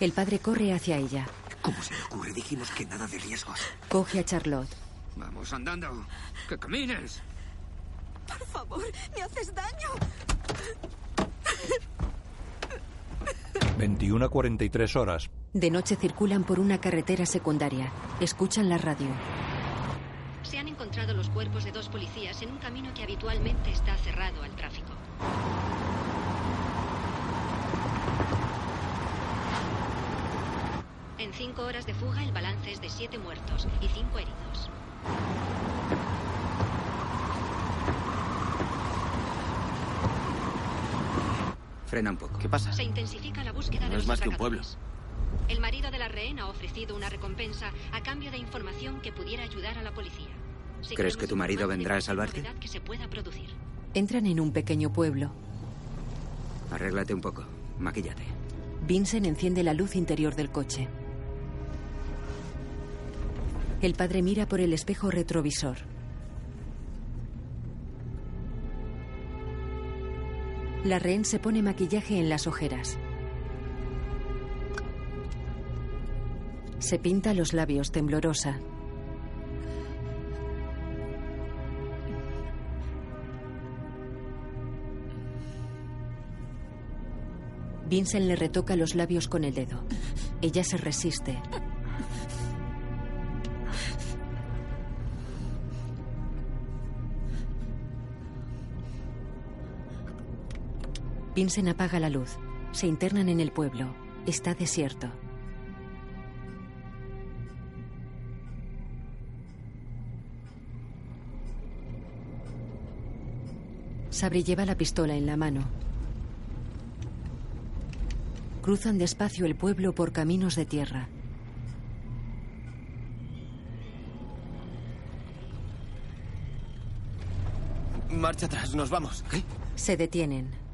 El padre corre hacia ella. ¿Cómo se le ocurre? Dijimos que nada de riesgos. Coge a Charlotte. Vamos andando. ¡Que camines! Por favor, me haces daño. 21 a 43 horas. De noche circulan por una carretera secundaria. Escuchan la radio. Se han encontrado los cuerpos de dos policías en un camino que habitualmente está cerrado al tráfico. En cinco horas de fuga, el balance es de siete muertos y cinco heridos. Frena un poco. ¿Qué pasa? Se intensifica la búsqueda No de es los más que un pueblo. El marido de la rehén ha ofrecido una recompensa a cambio de información que pudiera ayudar a la policía. Si ¿Crees que tu marido vendrá a salvarte? que se pueda producir. Entran en un pequeño pueblo. Arréglate un poco. Maquíllate. Vincent enciende la luz interior del coche. El padre mira por el espejo retrovisor. La rehén se pone maquillaje en las ojeras. Se pinta los labios temblorosa. Vincent le retoca los labios con el dedo. Ella se resiste. Vincent apaga la luz. Se internan en el pueblo. Está desierto. Sabri lleva la pistola en la mano. Cruzan despacio el pueblo por caminos de tierra. Marcha atrás, nos vamos. ¿Qué? Se detienen.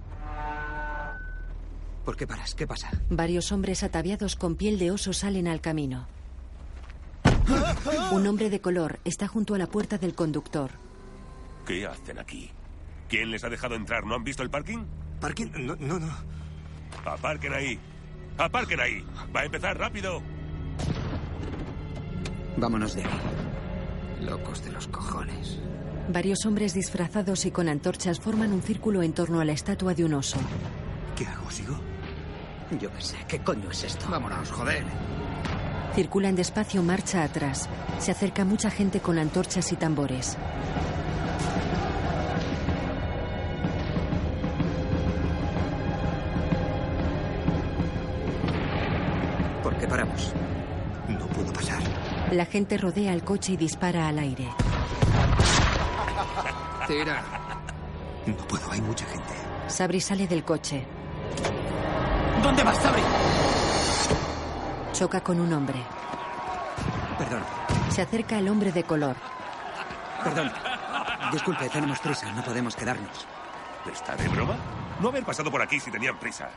¿Por qué paras? ¿Qué pasa? Varios hombres ataviados con piel de oso salen al camino. Un hombre de color está junto a la puerta del conductor. ¿Qué hacen aquí? ¿Quién les ha dejado entrar? ¿No han visto el parking? ¿Parking? No, no, no. Aparquen ahí. Aparquen ahí. Va a empezar rápido. Vámonos de aquí. Locos de los cojones. Varios hombres disfrazados y con antorchas forman un círculo en torno a la estatua de un oso. ¿Qué hago? ¿Sigo? Yo qué sé, ¿qué coño es esto? Vámonos, joder. Circulan despacio marcha atrás. Se acerca mucha gente con antorchas y tambores. ¿Por qué paramos? No puedo pasar. La gente rodea el coche y dispara al aire. Tira. No puedo, hay mucha gente. Sabri sale del coche. ¿Dónde vas, Sabri? Choca con un hombre. Perdón. Se acerca al hombre de color. Perdón. Disculpe, tenemos prisa. No podemos quedarnos. ¿Está de broma? No haber pasado por aquí si tenían prisa.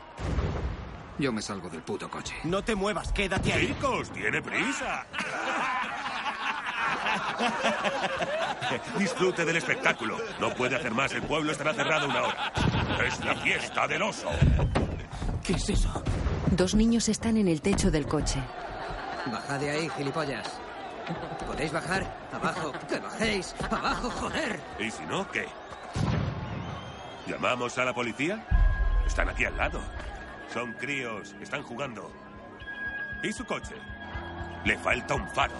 Yo me salgo del puto coche. No te muevas, quédate ahí. Chicos, tiene prisa. Disfrute del espectáculo. No puede hacer más. El pueblo estará cerrado una hora. Es la fiesta del oso. ¿Qué es eso? Dos niños están en el techo del coche. Bajad de ahí, gilipollas. ¿Podéis bajar? Abajo. ¡Que bajéis! ¡Abajo, joder! ¿Y si no, qué? ¿Llamamos a la policía? Están aquí al lado. Son críos. Están jugando. ¿Y su coche? Le falta un faro.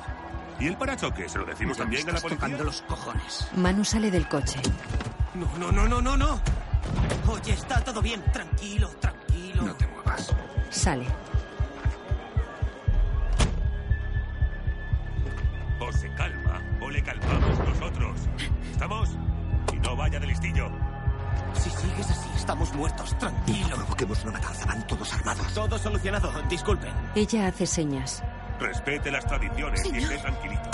¿Y el parachoque? ¿Se lo decimos Ya me también a la policía? tocando los cojones. Manu sale del coche. No, no, no, no, no, no. Oye, está todo bien. Tranquilo, tranquilo. No te muevas. Sale. O se calma o le calmamos nosotros. ¿Estamos? Y no vaya de listillo. Si sigues así, estamos muertos. Tranquilo. No provoquemos una matanza. Van todos armados. Todo solucionado. Disculpen. Ella hace señas. Respete las tradiciones y esté tranquilito.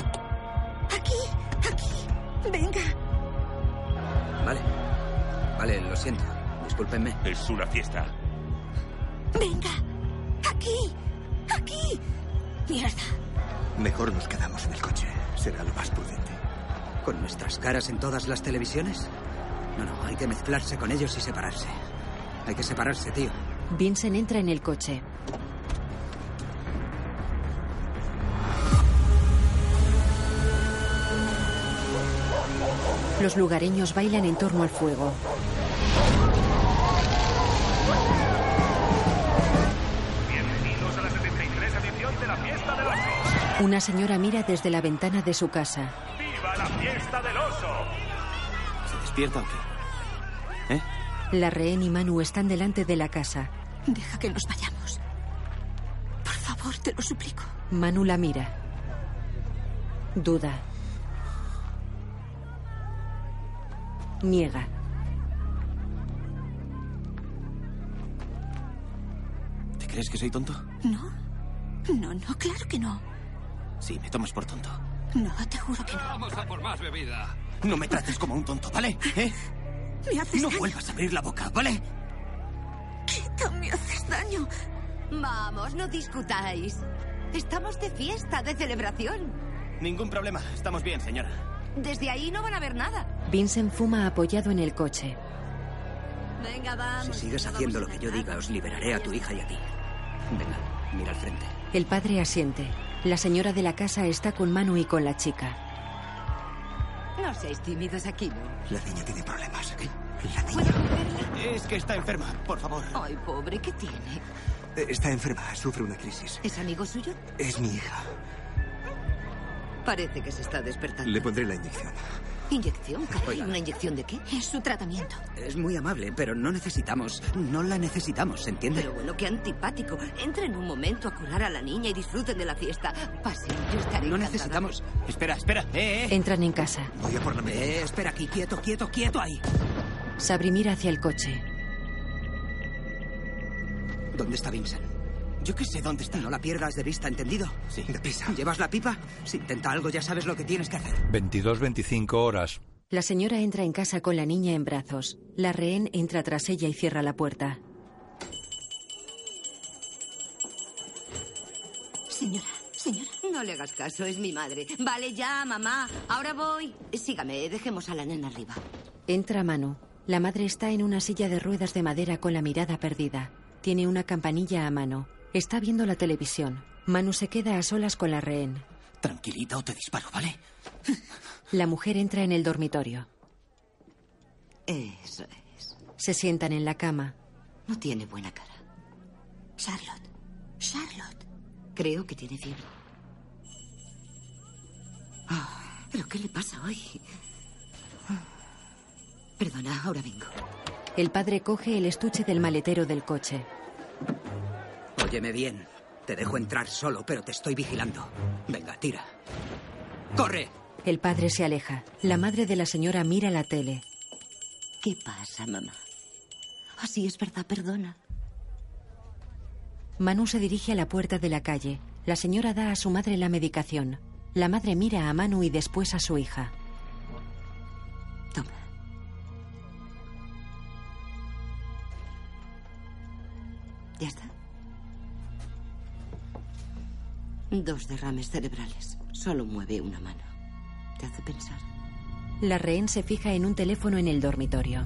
Aquí, aquí. Venga. Vale. Vale, lo siento. Discúlpenme. Es una fiesta. Venga. Aquí. Aquí. Mierda. Mejor nos quedamos en el coche. Será lo más prudente. ¿Con nuestras caras en todas las televisiones? No, no, hay que mezclarse con ellos y separarse. Hay que separarse, tío. Vincent entra en el coche. Los lugareños bailan en torno al fuego. Bienvenidos a la 73 edición de la fiesta del oso. Una señora mira desde la ventana de su casa. ¡Viva la fiesta del oso! ¿Se despierta o qué? ¿Eh? La rehén y Manu están delante de la casa. Deja que nos vayamos. Por favor, te lo suplico. Manu la mira. Duda. Niega. ¿Te crees que soy tonto? No. No, no, claro que no. Sí, me tomas por tonto. No, te juro que no. Vamos a por más bebida. No me trates como un tonto, ¿vale? ¿Eh? Me haces No daño. vuelvas a abrir la boca, ¿vale? Quita, me haces daño. Vamos, no discutáis. Estamos de fiesta, de celebración. Ningún problema. Estamos bien, señora. Desde ahí no van a ver nada. Vincent fuma apoyado en el coche. Venga, vamos. Si sigues haciendo lo que yo diga, os liberaré a tu hija y a ti. Venga, mira al frente. El padre asiente. La señora de la casa está con Manu y con la chica. No seáis tímidos aquí, ¿no? La niña tiene problemas. Es que está enferma, por favor. Ay, pobre, ¿qué tiene? Eh, Está enferma. Sufre una crisis. ¿Es amigo suyo? Es mi hija. Parece que se está despertando. Le pondré la inyección. ¿Inyección? caray? ¿Una inyección de qué? Es su tratamiento. Es muy amable, pero no necesitamos. No la necesitamos, ¿entiende? Pero bueno, qué antipático. Entren un momento a curar a la niña y disfruten de la fiesta. Pasen, yo estaré No encantada. necesitamos. Espera, espera. Eh, eh. Entran en casa. Voy a por la medicina. Eh, espera aquí, quieto, quieto, quieto ahí. Sabri mira hacia el coche. ¿Dónde está Vincent? Yo qué sé dónde está. No la pierdas de vista, ¿entendido? Sí. Deprisa. ¿Llevas la pipa? Si intenta algo, ya sabes lo que tienes que hacer. 22-25 horas. La señora entra en casa con la niña en brazos. La rehén entra tras ella y cierra la puerta. Señora, señora. No le hagas caso, es mi madre. Vale, ya, mamá. Ahora voy. Sígame, dejemos a la nena arriba. Entra Manu. La madre está en una silla de ruedas de madera con la mirada perdida. Tiene una campanilla a mano. Está viendo la televisión. Manu se queda a solas con la rehén. Tranquilita o te disparo, ¿vale? La mujer entra en el dormitorio. Eso es. Se sientan en la cama. No tiene buena cara. Charlotte. Charlotte. Creo que tiene fiebre. Ah, ¿Pero qué le pasa hoy? Perdona, ahora vengo. El padre coge el estuche del maletero del coche. Óyeme bien. Te dejo entrar solo, pero te estoy vigilando. Venga, tira. ¡Corre! El padre se aleja. La madre de la señora mira la tele. ¿Qué pasa, mamá? Así es verdad, perdona. Manu se dirige a la puerta de la calle. La señora da a su madre la medicación. La madre mira a Manu y después a su hija. Dos derrames cerebrales. Solo mueve una mano. Te hace pensar. La rehén se fija en un teléfono en el dormitorio.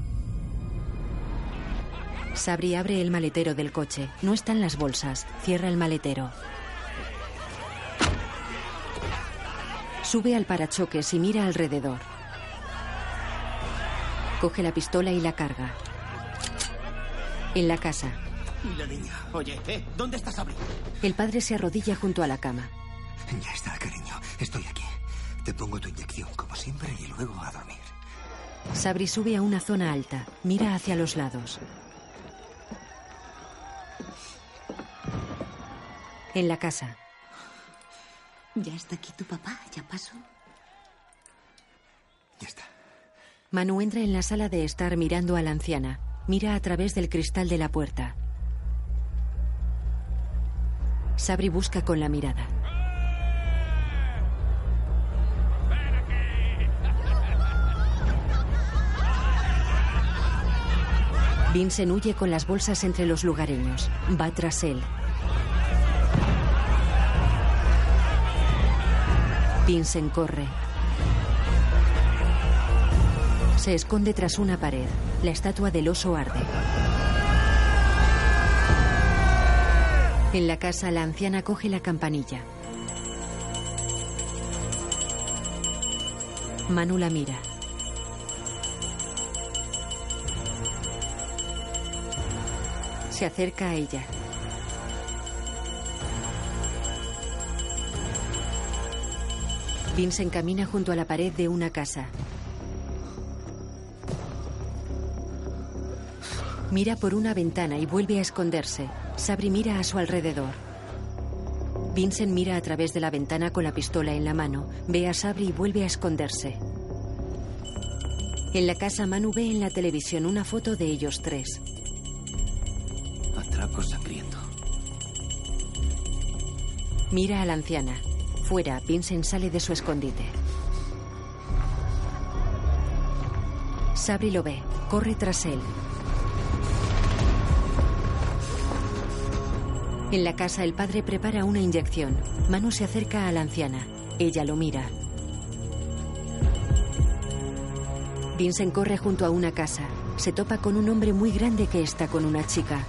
Sabri abre el maletero del coche. No están las bolsas. Cierra el maletero. Sube al parachoques y mira alrededor. Coge la pistola y la carga. En la casa, Y la niña. Oye, ¿eh? ¿Dónde está Sabri? el padre se arrodilla junto a la cama. Ya está, cariño. Estoy aquí. Te pongo tu inyección como siempre y luego a dormir. Sabri sube a una zona alta. Mira hacia los lados. En la casa, Ya está aquí tu papá. Ya pasó. Manu entra en la sala de estar mirando a la anciana. Mira a través del cristal de la puerta. Sabri busca con la mirada. Vincent huye con las bolsas entre los lugareños. Va tras él. Vincent corre. Se esconde tras una pared. La estatua del oso arde. En la casa, la anciana coge la campanilla. Manu la mira. Se acerca a ella. Vincent camina junto a la pared de una casa. Mira por una ventana y vuelve a esconderse. Sabri mira a su alrededor. Vincent mira a través de la ventana con la pistola en la mano. Ve a Sabri y vuelve a esconderse. En la casa, Manu ve en la televisión una foto de ellos tres. Atraco sangriento. Mira a la anciana. Fuera, Vincent sale de su escondite. Sabri lo ve. Corre tras él. En la casa, el padre prepara una inyección. Manu se acerca a la anciana. Ella lo mira. Vincent corre junto a una casa. Se topa con un hombre muy grande que está con una chica.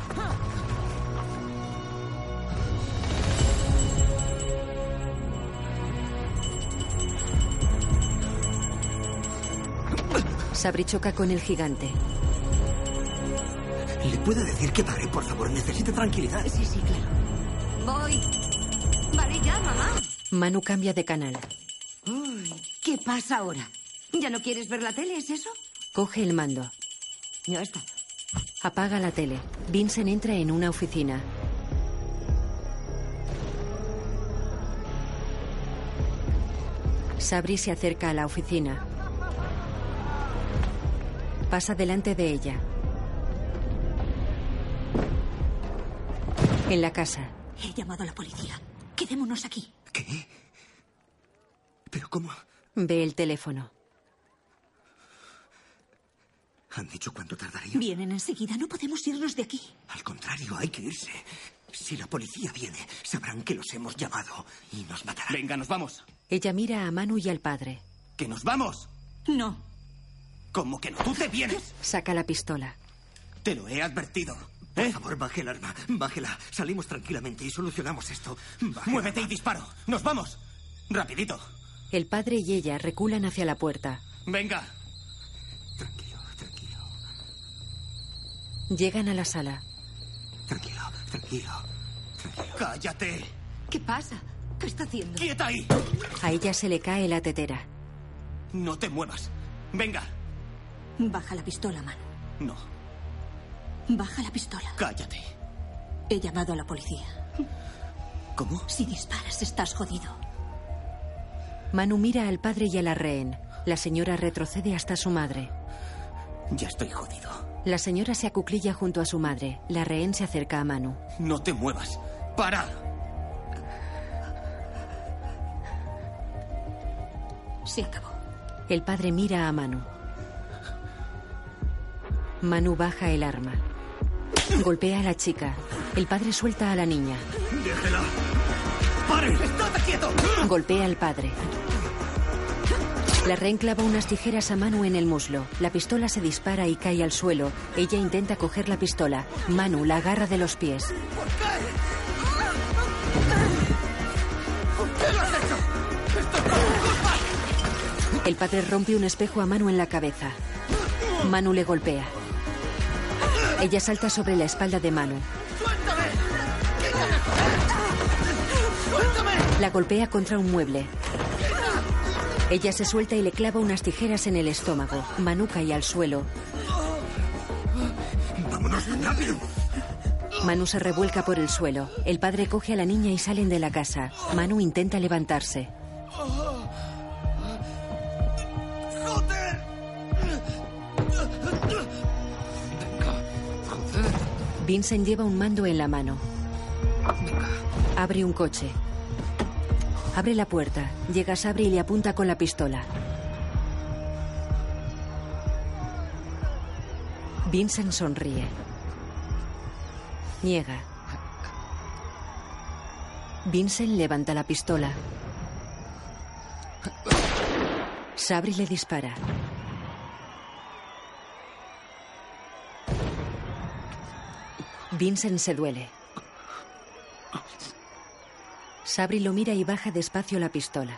Sabri choca con el gigante. ¿Le puede decir que pare, por favor? Necesita tranquilidad. Sí, sí, claro. Voy. Vale, ya, mamá. Manu cambia de canal. Uy, ¿qué pasa ahora? ¿Ya no quieres ver la tele, es eso? Coge el mando. Ya está. Apaga la tele. Vincent entra en una oficina. Sabri se acerca a la oficina. Pasa delante de ella. En la casa, He llamado a la policía. Quedémonos aquí. ¿Pero cómo? ve el teléfono. ¿Han dicho cuánto tardaría? Vienen enseguida. No podemos irnos de aquí. Al contrario, hay que irse. Si la policía viene, sabrán que los hemos llamado y nos matarán. Venga, nos vamos. Ella mira a Manu y al padre. ¡Que nos vamos! No. ¿Cómo que no? ¡Tú te vienes! Saca la pistola. Te lo he advertido. Por favor, baje el arma. Bájela. Salimos tranquilamente y solucionamos esto. Baje Muévete y disparo. ¡Nos vamos! Rapidito. El padre y ella reculan hacia la puerta. Venga. Llegan a la sala. Tranquilo, tranquilo. ¡Cállate! ¿Qué pasa? ¿Qué está haciendo? ¡Quieta ahí! A ella se le cae la tetera. No te muevas. Venga. Baja la pistola, Manu. No, Baja la pistola. cállate. He llamado a la policía. ¿Cómo? Si disparas, estás jodido. Manu mira al padre y a la rehén. La señora retrocede hasta su madre. Ya estoy jodido. La señora se acuclilla junto a su madre. La rehén se acerca a Manu. No te muevas. ¡Para! Se acabó. El padre mira a Manu. Manu baja el arma. Golpea a la chica. El padre suelta a la niña. ¡Déjela! ¡Pare! ¡Estate quieto! Golpea al padre. La rehén clava unas tijeras a Manu en el muslo. La pistola se dispara y cae al suelo. Ella intenta coger la pistola. Manu la agarra de los pies. ¿Por qué? ¿Por qué lo has hecho? ¡Esto es culpa! El padre rompe un espejo a Manu en la cabeza. Manu le golpea. Ella salta sobre la espalda de Manu. ¡Suéltame! ¡Suéltame! La golpea contra un mueble. Ella se suelta y le clava unas tijeras en el estómago. Manu cae al suelo. ¡Vámonos rápido! Manu se revuelca por el suelo. El padre coge a la niña y salen de la casa. Manu intenta levantarse. Vincent lleva un mando en la mano. Abre un coche. Abre la puerta. Llega Sabri y le apunta con la pistola. Vincent sonríe. Niega. Vincent levanta la pistola. Sabri le dispara. Vincent se duele. Sabri lo mira y baja despacio la pistola.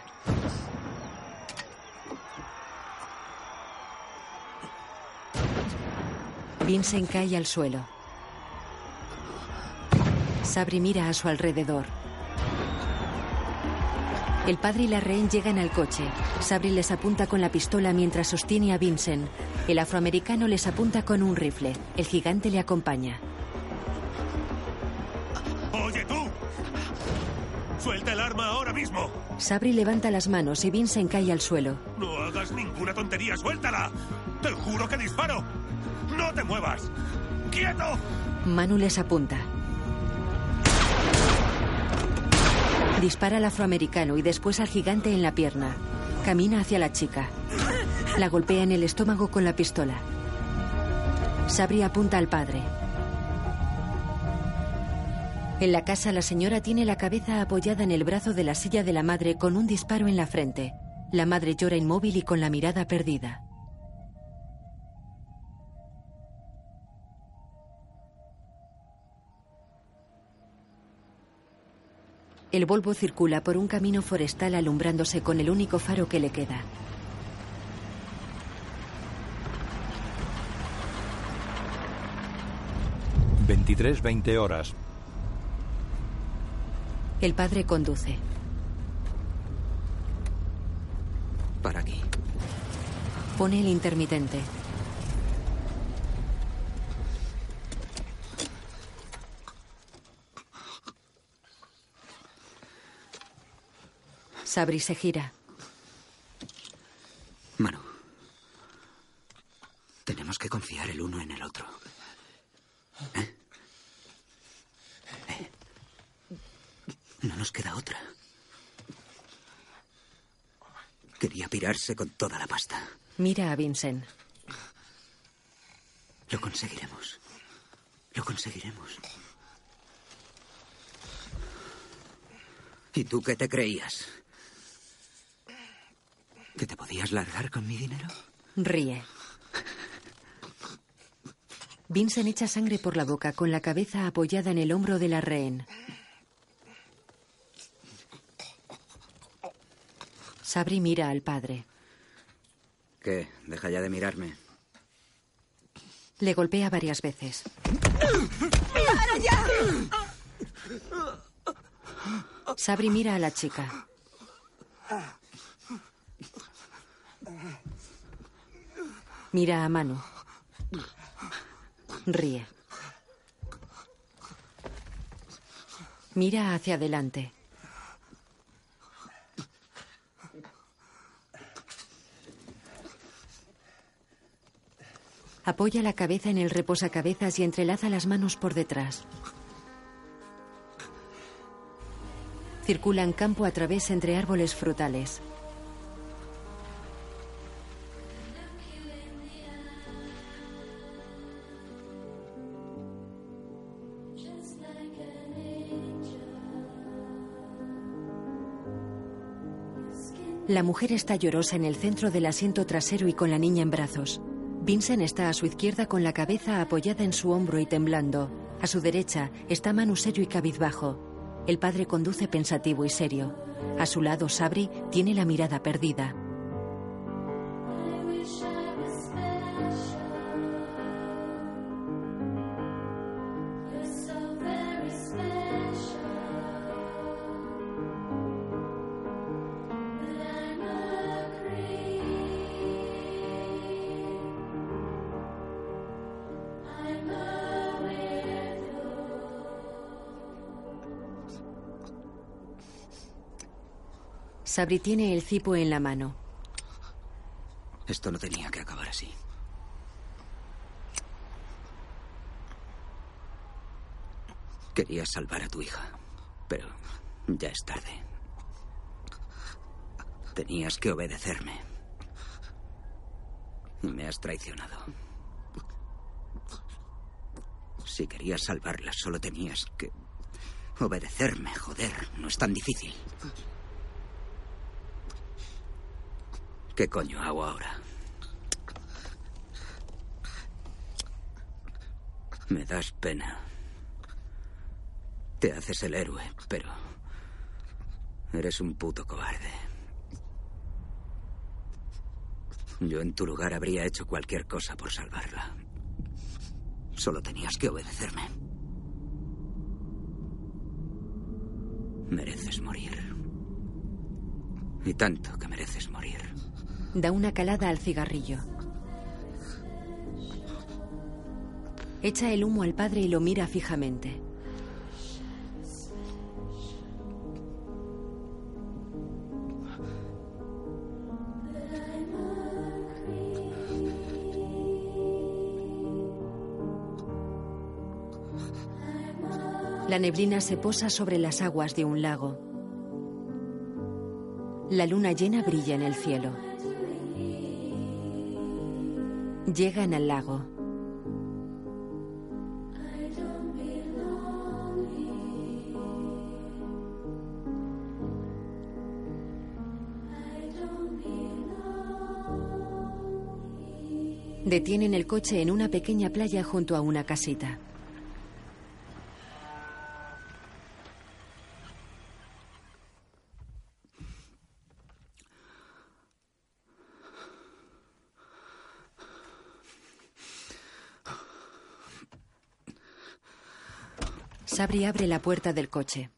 Vincent cae al suelo. Sabri mira a su alrededor. El padre y la rehén llegan al coche. Sabri les apunta con la pistola mientras sostiene a Vincent. El afroamericano les apunta con un rifle. El gigante le acompaña. ¡Oye tú! ¡Suelta el arma ahora mismo! Sabri levanta las manos y Vincent cae al suelo. ¡No hagas ninguna tontería! ¡Suéltala! ¡Te juro que disparo! ¡No te muevas! ¡Quieto! Manu les apunta. Dispara al afroamericano y después al gigante en la pierna. Camina hacia la chica. La golpea en el estómago con la pistola. Sabri apunta al padre. En la casa la señora tiene la cabeza apoyada en el brazo de la silla de la madre con un disparo en la frente. La madre llora inmóvil y con la mirada perdida. El Volvo circula por un camino forestal alumbrándose con el único faro que le queda. Veintitrés, veinte horas. El padre conduce. Para aquí. Pone el intermitente. Sabri se gira. Manu. Tenemos que confiar el uno en el otro. ¿Eh? ¿Eh? No nos queda otra. Con toda la pasta. Mira a Vincent. Lo conseguiremos. Lo conseguiremos. ¿Y tú qué te creías? ¿Que te podías largar con mi dinero? Ríe. Vincent echa sangre por la boca con la cabeza apoyada en el hombro de la rehén. Sabri mira al padre. ¿Qué? Deja ya de mirarme. Le golpea varias veces. ¡Para ya! Sabri mira a la chica. Mira a Manu. Ríe. Mira hacia adelante. Apoya la cabeza en el reposacabezas y entrelaza las manos por detrás. Circulan campo a través entre árboles frutales. La mujer está llorosa en el centro del asiento trasero y con la niña en brazos. Vincent está a su izquierda con la cabeza apoyada en su hombro y temblando. A su derecha está Manu serio y cabizbajo. El padre conduce pensativo y serio. A su lado, Sabri tiene la mirada perdida. Sabri tiene el cipo en la mano. Esto no tenía que acabar así. Querías salvar a tu hija, pero ya es tarde. Tenías que obedecerme. Y me has traicionado. Si querías salvarla, solo tenías que obedecerme, joder. No es tan difícil. ¿Qué coño hago ahora? Me das pena. Te haces el héroe, pero eres un puto cobarde. Yo en tu lugar habría hecho cualquier cosa por salvarla. Solo tenías que obedecerme. Mereces morir. Y tanto que mereces morir. Da una calada al cigarrillo. Echa el humo al padre y lo mira fijamente. La neblina se posa sobre las aguas de un lago. La luna llena brilla en el cielo. Llegan al lago. Detienen el coche en una pequeña playa junto a una casita. Sabri abre la puerta del coche.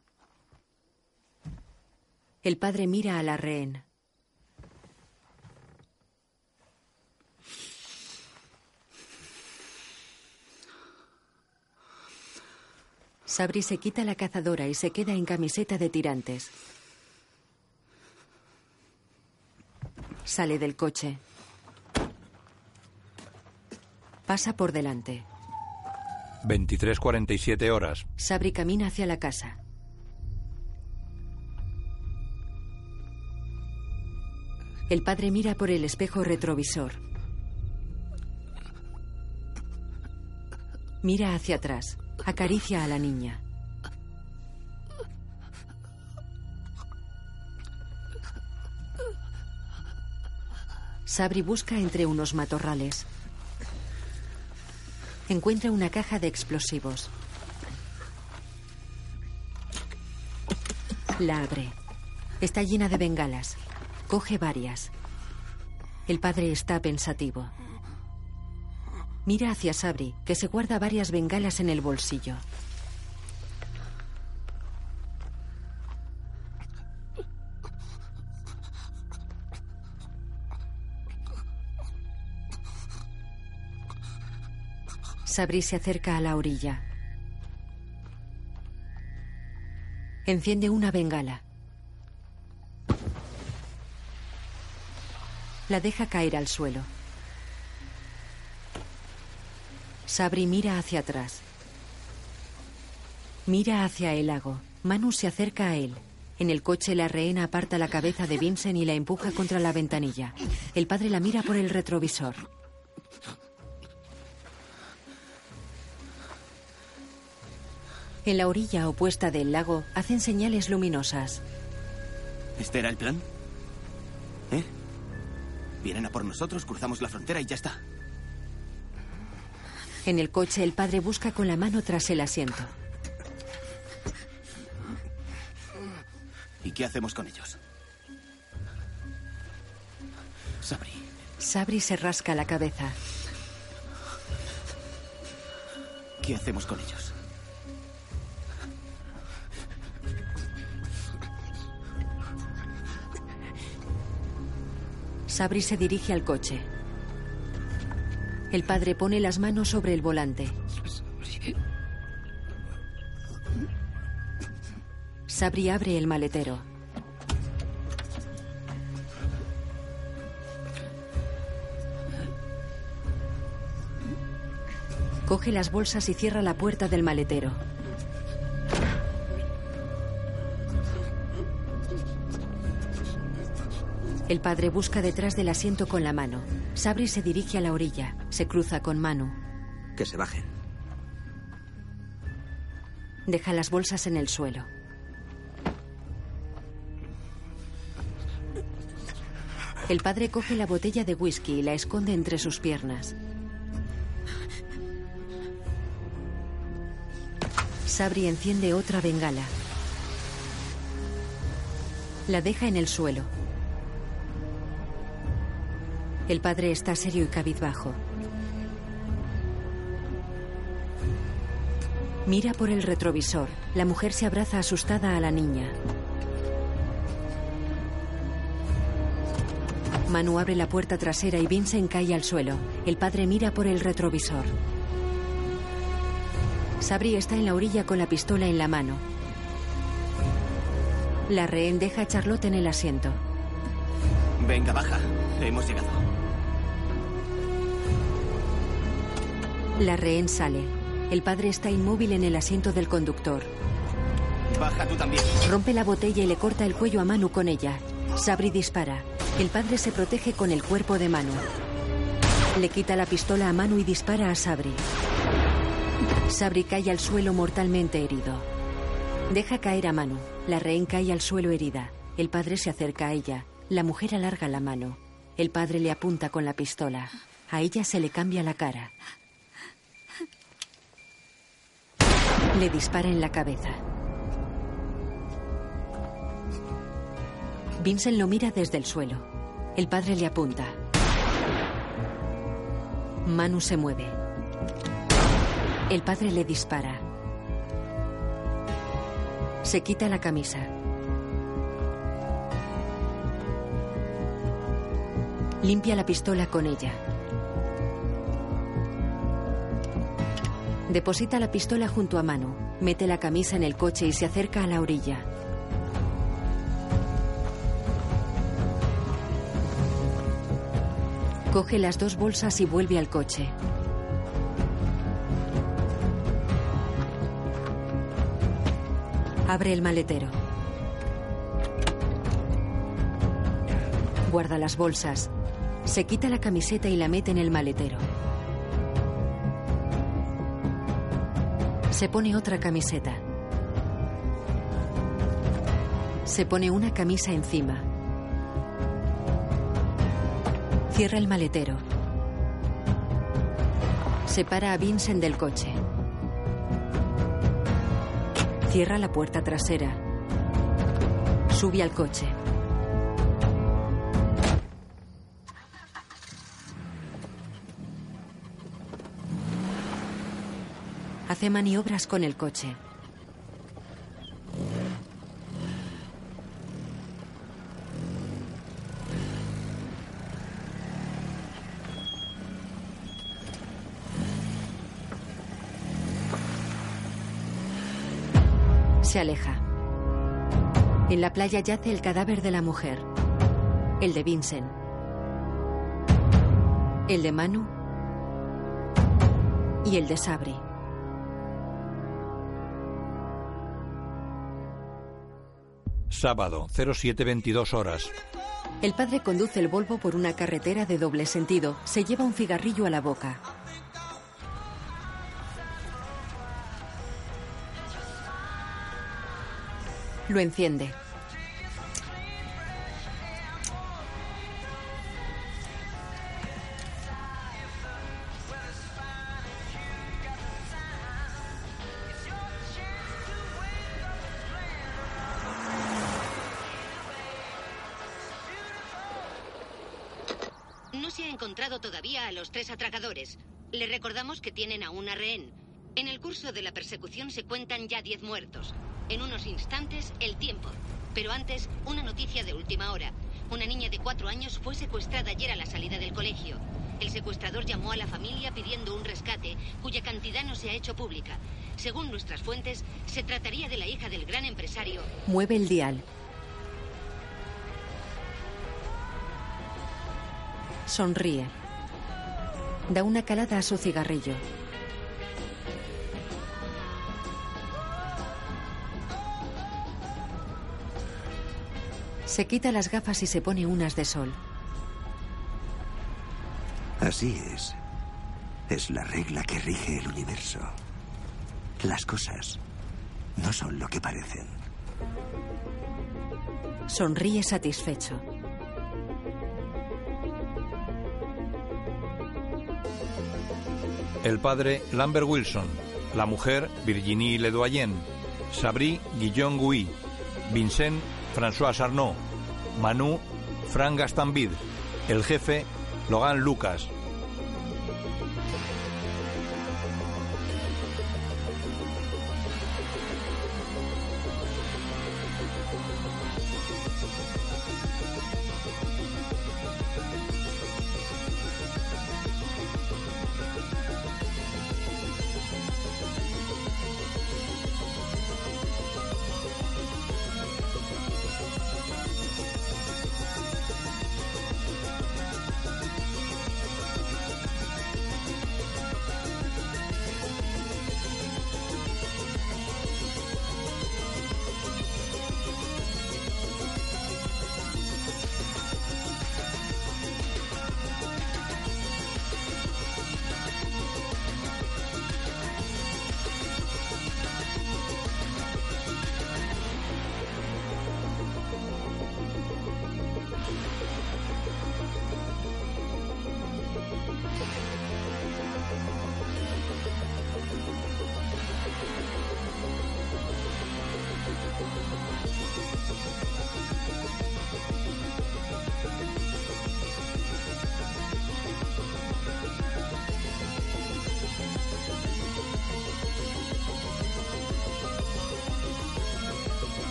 El padre mira a la rehén. Sabri se quita la cazadora y se queda en camiseta de tirantes. Sale del coche. Pasa por delante. 23.47 horas. Sabri camina hacia la casa. El padre mira por el espejo retrovisor. Mira hacia atrás. Acaricia a la niña. Sabri busca entre unos matorrales. Encuentra una caja de explosivos. La abre. Está llena de bengalas. Coge varias. El padre está pensativo. Mira hacia Sabri, que se guarda varias bengalas en el bolsillo. Sabri se acerca a la orilla. Enciende una bengala. La deja caer al suelo. Sabri mira hacia atrás. Mira hacia el lago. Manu se acerca a él. En el coche la rehena aparta la cabeza de Vincent y la empuja contra la ventanilla. El padre la mira por el retrovisor. En la orilla opuesta del lago hacen señales luminosas. ¿Este era el plan? ¿Eh? Vienen a por nosotros, cruzamos la frontera y ya está. En el coche, el padre busca con la mano tras el asiento. ¿Y qué hacemos con ellos? Sabri. Sabri se rasca la cabeza. ¿Qué hacemos con ellos? Sabri se dirige al coche. El padre pone las manos sobre el volante. Sabri abre el maletero. Coge las bolsas y cierra la puerta del maletero. El padre busca detrás del asiento con la mano. Sabri se dirige a la orilla. Se cruza con Manu. Que se bajen. Deja las bolsas en el suelo. El padre coge la botella de whisky y la esconde entre sus piernas. Sabri enciende otra bengala. La deja en el suelo. El padre está serio y cabizbajo. Mira por el retrovisor. La mujer se abraza asustada a la niña. Manu abre la puerta trasera y Vincent cae al suelo. El padre mira por el retrovisor. Sabri está en la orilla con la pistola en la mano. La rehén deja a Charlotte en el asiento. Venga, baja. Hemos llegado. La rehén sale. El padre está inmóvil en el asiento del conductor. Baja tú también. Rompe la botella y le corta el cuello a Manu con ella. Sabri dispara. El padre se protege con el cuerpo de Manu. Le quita la pistola a Manu y dispara a Sabri. Sabri cae al suelo mortalmente herido. Deja caer a Manu. La rehén cae al suelo herida. El padre se acerca a ella. La mujer alarga la mano. El padre le apunta con la pistola. A ella se le cambia la cara. Le dispara en la cabeza. Vincent lo mira desde el suelo. El padre le apunta. Manu se mueve. El padre le dispara. Se quita la camisa. Limpia la pistola con ella. Deposita la pistola junto a Manu. Mete la camisa en el coche y se acerca a la orilla. Coge las dos bolsas y vuelve al coche. Abre el maletero. Guarda las bolsas. Se quita la camiseta y la mete en el maletero. Se pone otra camiseta. Se pone una camisa encima. Cierra el maletero. Separa a Vincent del coche. Cierra la puerta trasera. Sube al coche. Hace maniobras con el coche. Se aleja. En la playa yace el cadáver de la mujer. El de Vincent. El de Manu. Y el de Sabri. Sábado, 0722 horas. El padre conduce el Volvo por una carretera de doble sentido. Se lleva un cigarrillo a la boca. Lo enciende. Los tres atracadores. Le recordamos que tienen a una rehén. En el curso de la persecución se cuentan ya diez muertos. En unos instantes, el tiempo. Pero antes, una noticia de última hora. Una niña de cuatro años fue secuestrada ayer a la salida del colegio. El secuestrador llamó a la familia pidiendo un rescate, cuya cantidad no se ha hecho pública. Según nuestras fuentes, se trataría de la hija del gran empresario. Mueve el dial. Sonríe. Da una calada a su cigarrillo. Se quita las gafas y se pone unas de sol. Así es. Es la regla que rige el universo. Las cosas no son lo que parecen. Sonríe satisfecho. El padre Lambert Wilson, la mujer Virginie Ledoyen, Sabri Guillaume Gouy, Vincent François Arnaud, Manu Frank Gastambide, el jefe Logan Lucas.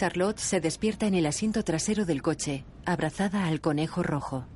Charlotte se despierta en el asiento trasero del coche, abrazada al conejo rojo.